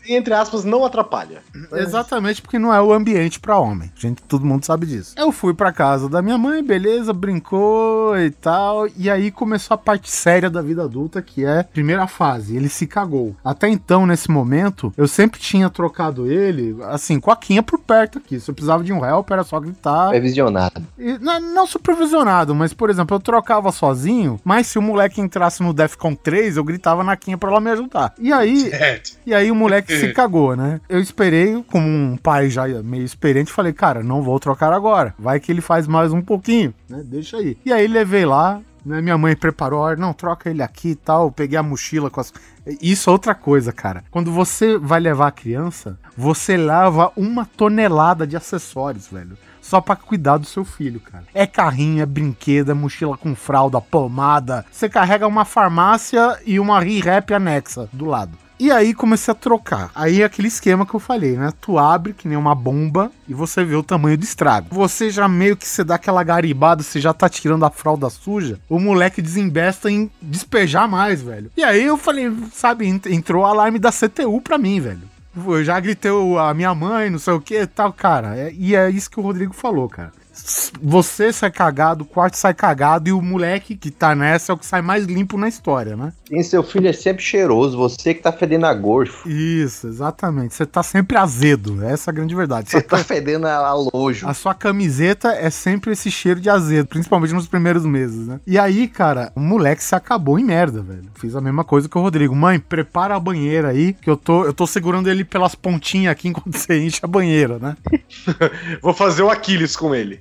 Entre aspas, não atrapalha. Exatamente, porque não é o ambiente pra homem. Gente, todo mundo sabe disso. Eu fui pra casa da minha mãe, beleza, brincou e tal. E aí começou a parte séria da vida adulta, que é a primeira fase. Ele se cagou. Até então, nesse momento, eu sempre tinha trocado ele, assim, com a quinha por perto aqui. Se eu precisava de um help, era só gritar. É visionado. E não, não supervisionado, mas, por exemplo, eu trocava sozinho, mas se o moleque entrasse no Defcon 3, eu gritava na quinha pra ela me ajudar. E aí, e aí o moleque se cagou, né? Eu esperei, como um pai já meio experiente, falei, cara, não vou trocar agora. Vai que ele faz mais um pouquinho, né? Deixa aí. E aí levei lá, né? Minha mãe preparou, "Ó, não, troca ele aqui e tal. Peguei a mochila com as. Isso é outra coisa, cara. Quando você vai levar a criança, você leva uma tonelada de acessórios, velho. Só pra cuidar do seu filho, cara. É carrinho, é brinquedo, é mochila com fralda, pomada. Você carrega uma farmácia e uma re-rap anexa do lado. E aí comecei a trocar. Aí é aquele esquema que eu falei, né? Tu abre que nem uma bomba e você vê o tamanho do estrago. Você já meio que você dá aquela garibada, você já tá tirando a fralda suja, o moleque desembesta em despejar mais, velho. E aí eu falei, sabe, ent- entrou o alarme da CTU pra mim, velho. Eu já gritei a minha mãe, não sei o que tal, cara. É- e é isso que o Rodrigo falou, cara. Você sai cagado, o quarto sai cagado e o moleque que tá nessa é o que sai mais limpo na história, né? E seu filho é sempre cheiroso, você que tá fedendo a gorfo. Isso, exatamente. Você tá sempre azedo. Essa é a grande verdade. Você tá fedendo a, a lojo. A sua camiseta é sempre esse cheiro de azedo, principalmente nos primeiros meses, né? E aí, cara, o moleque se acabou em merda, velho. Fiz a mesma coisa que o Rodrigo. Mãe, prepara a banheira aí, que eu tô, eu tô segurando ele pelas pontinhas aqui enquanto você enche a banheira, né? Vou fazer o Aquiles com ele.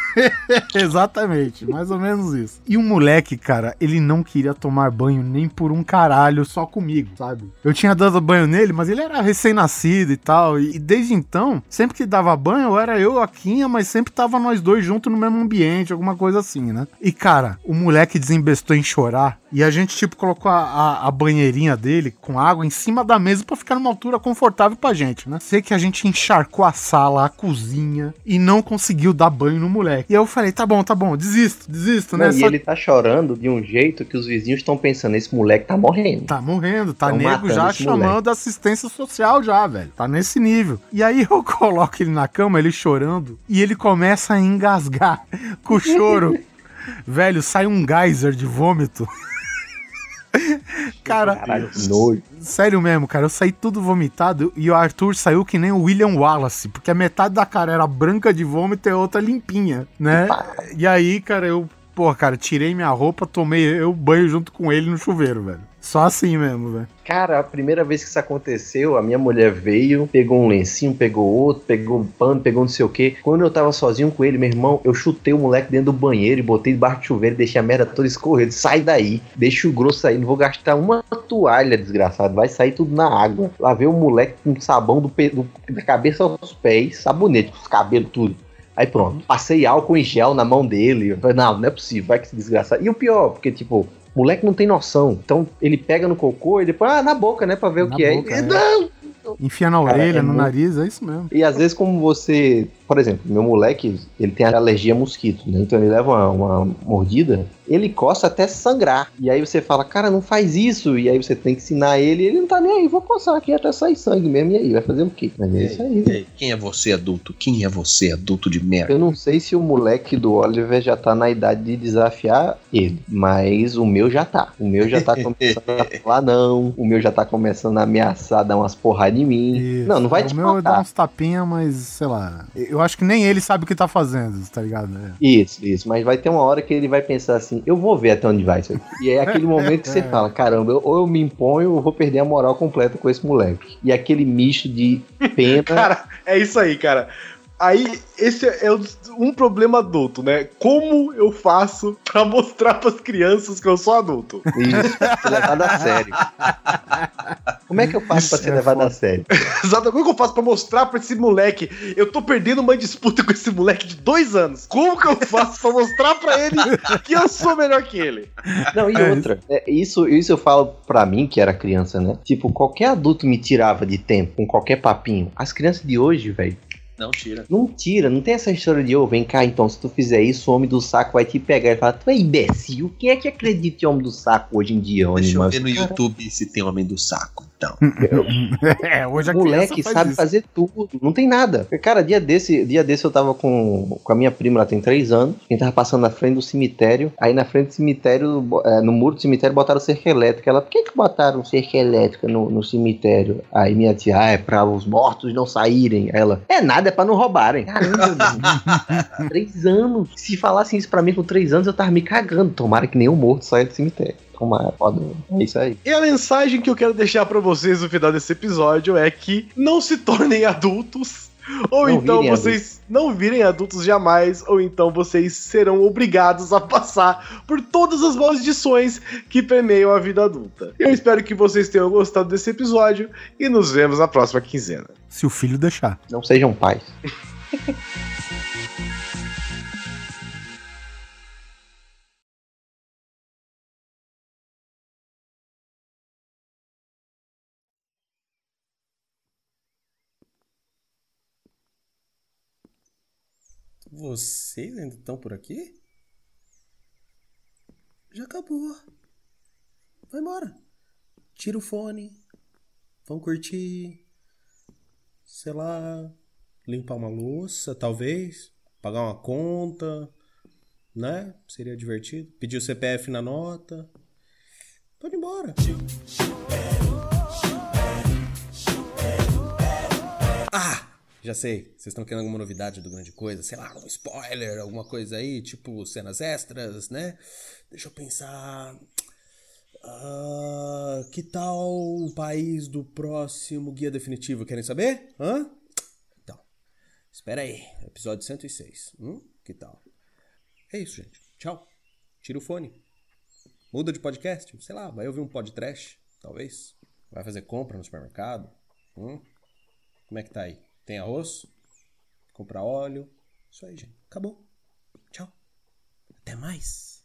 Exatamente, mais ou menos isso. E o moleque, cara, ele não queria tomar banho nem por um caralho só comigo, sabe? Eu tinha dado banho nele, mas ele era recém-nascido e tal. E, e desde então, sempre que dava banho, era eu, a Quinha, mas sempre tava nós dois juntos no mesmo ambiente, alguma coisa assim, né? E, cara, o moleque desembestou em chorar. E a gente, tipo, colocou a, a- a banheirinha dele com água em cima da mesa pra ficar numa altura confortável pra gente, né? Sei que a gente encharcou a sala, a cozinha e não conseguiu dar banho no moleque. E eu falei, tá bom, tá bom, desisto, desisto, né? Não, e Só- ele tá chorando de um jeito que os vizinhos estão pensando, esse moleque tá morrendo. Tá morrendo, tá Tão nego já chamando moleque. assistência social já, velho. Tá nesse nível. E aí eu coloco ele na cama, ele chorando, e ele começa a engasgar com o choro. velho, sai um geyser de vômito. cara, Caralho, nojo. sério mesmo, cara, eu saí tudo vomitado e o Arthur saiu que nem o William Wallace, porque a metade da cara era branca de vômito e a outra limpinha, né? E aí, cara, eu, pô, cara, tirei minha roupa, tomei eu banho junto com ele no chuveiro, velho. Só assim mesmo, velho. Cara, a primeira vez que isso aconteceu, a minha mulher veio, pegou um lencinho, pegou outro, pegou um pano, pegou não sei o que. Quando eu tava sozinho com ele, meu irmão, eu chutei o moleque dentro do banheiro e botei debaixo do chuveiro deixei a merda toda escorrendo. Sai daí, deixa o grosso aí, não vou gastar uma toalha, desgraçado. Vai sair tudo na água. Lavei o moleque com sabão do, pe- do- da cabeça aos pés, sabonete, os cabelos, tudo. Aí pronto, passei álcool em gel na mão dele. Falei, não, não é possível, vai que se desgraçar. E o pior, porque tipo, moleque não tem noção. Então ele pega no cocô e depois, ah, na boca, né, pra ver Na o que boca, é. é. Não! Enfia na Cara, orelha, é no muito- nariz, é isso mesmo. E às vezes, como você por exemplo, meu moleque, ele tem alergia a mosquito, né? Então ele leva uma, uma mordida, ele coça até sangrar. E aí você fala, cara, não faz isso. E aí você tem que ensinar ele, ele não tá nem aí, vou coçar aqui até sair sangue mesmo. E aí, vai fazer o quê? Mas é isso aí. Aí, Quem é você, adulto? Quem é você, adulto de merda? Eu não sei se o moleque do Oliver já tá na idade de desafiar ele, mas o meu já tá. O meu já tá começando a falar não, o meu já tá começando a ameaçar, dar umas porradas em mim. Isso. Não, não vai o te meu dá matar. uns tapinha, mas sei lá. Eu acho que nem ele sabe o que tá fazendo, tá ligado? É. Isso, isso. Mas vai ter uma hora que ele vai pensar assim: eu vou ver até onde vai isso aqui. E é aquele momento que você fala: caramba, eu- ou eu me imponho ou eu vou perder a moral completa com esse moleque. E aquele misto de pena. Cara, é isso aí, cara. Aí, esse é um problema adulto, né? Como eu faço pra mostrar pras crianças que eu sou adulto? Isso, ser levado a sério. Como é que eu faço pra ser levado a sério? Exato, como que eu faço pra mostrar pra esse moleque? Eu tô perdendo uma disputa com esse moleque de dois anos. Como que eu faço pra mostrar pra ele que eu sou melhor que ele? Não, e outra, é, isso, isso eu falo pra mim, que era criança, né? Tipo, qualquer adulto me tirava de tempo com qualquer papinho. As crianças de hoje, velho, Não tira. não tira, não tem essa história de, ô, vem cá, então, se tu fizer isso, o homem do saco vai te pegar. E fala, tu é imbecil, quem é que acredita em homem do saco hoje em dia, Deixa eu ver no YouTube se tem homem do saco, então. É, hoje a O moleque faz sabe isso. fazer tudo, não tem nada. Cara, dia desse, dia desse eu tava com, com a minha prima, ela tem três anos, a gente tava passando na frente do cemitério, aí na frente do cemitério, é, no muro do cemitério botaram cerca elétrica. Ela, por que que botaram cerca elétrica no, no cemitério? Aí minha tia, ah, é pra os mortos não saírem. Aí Ela, é nada, é pra não roubarem. Caramba, três anos. Se falassem isso pra mim com três anos, eu tava me cagando. Tomara que nenhum morto saia do cemitério. Tomara, foda. É isso aí. E a mensagem que eu quero deixar pra vocês no final desse episódio é que não se tornem adultos. Ou Não então vocês não virem adultos jamais, ou então vocês serão obrigados a passar por todas as maldições que permeiam a vida adulta. Eu espero que vocês tenham gostado desse episódio e nos vemos na próxima quinzena. Se o filho deixar. Não sejam pais. Vocês ainda estão por aqui? Já acabou. Vai embora. Tira o fone. Vão curtir. Sei lá. Limpar uma louça, talvez. Pagar uma conta. Né? Seria divertido. Pedir o CPF na nota. Pode ir embora. Já sei. Vocês estão querendo alguma novidade do Grande Coisa? Sei lá, um spoiler, alguma coisa aí, tipo cenas extras, né? Deixa eu pensar. Ah, que tal o país do próximo guia definitivo? Querem saber? Hã? Então, espera aí. Episódio 106. Hum? Que tal? É isso, gente. Tchau. Tira o fone. Muda de podcast. Sei lá, vai ouvir um podcast, talvez. Vai fazer compra no supermercado. Hum? Como é que tá aí? Tem arroz? Comprar óleo? Isso aí, gente. Acabou. Tchau. Até mais.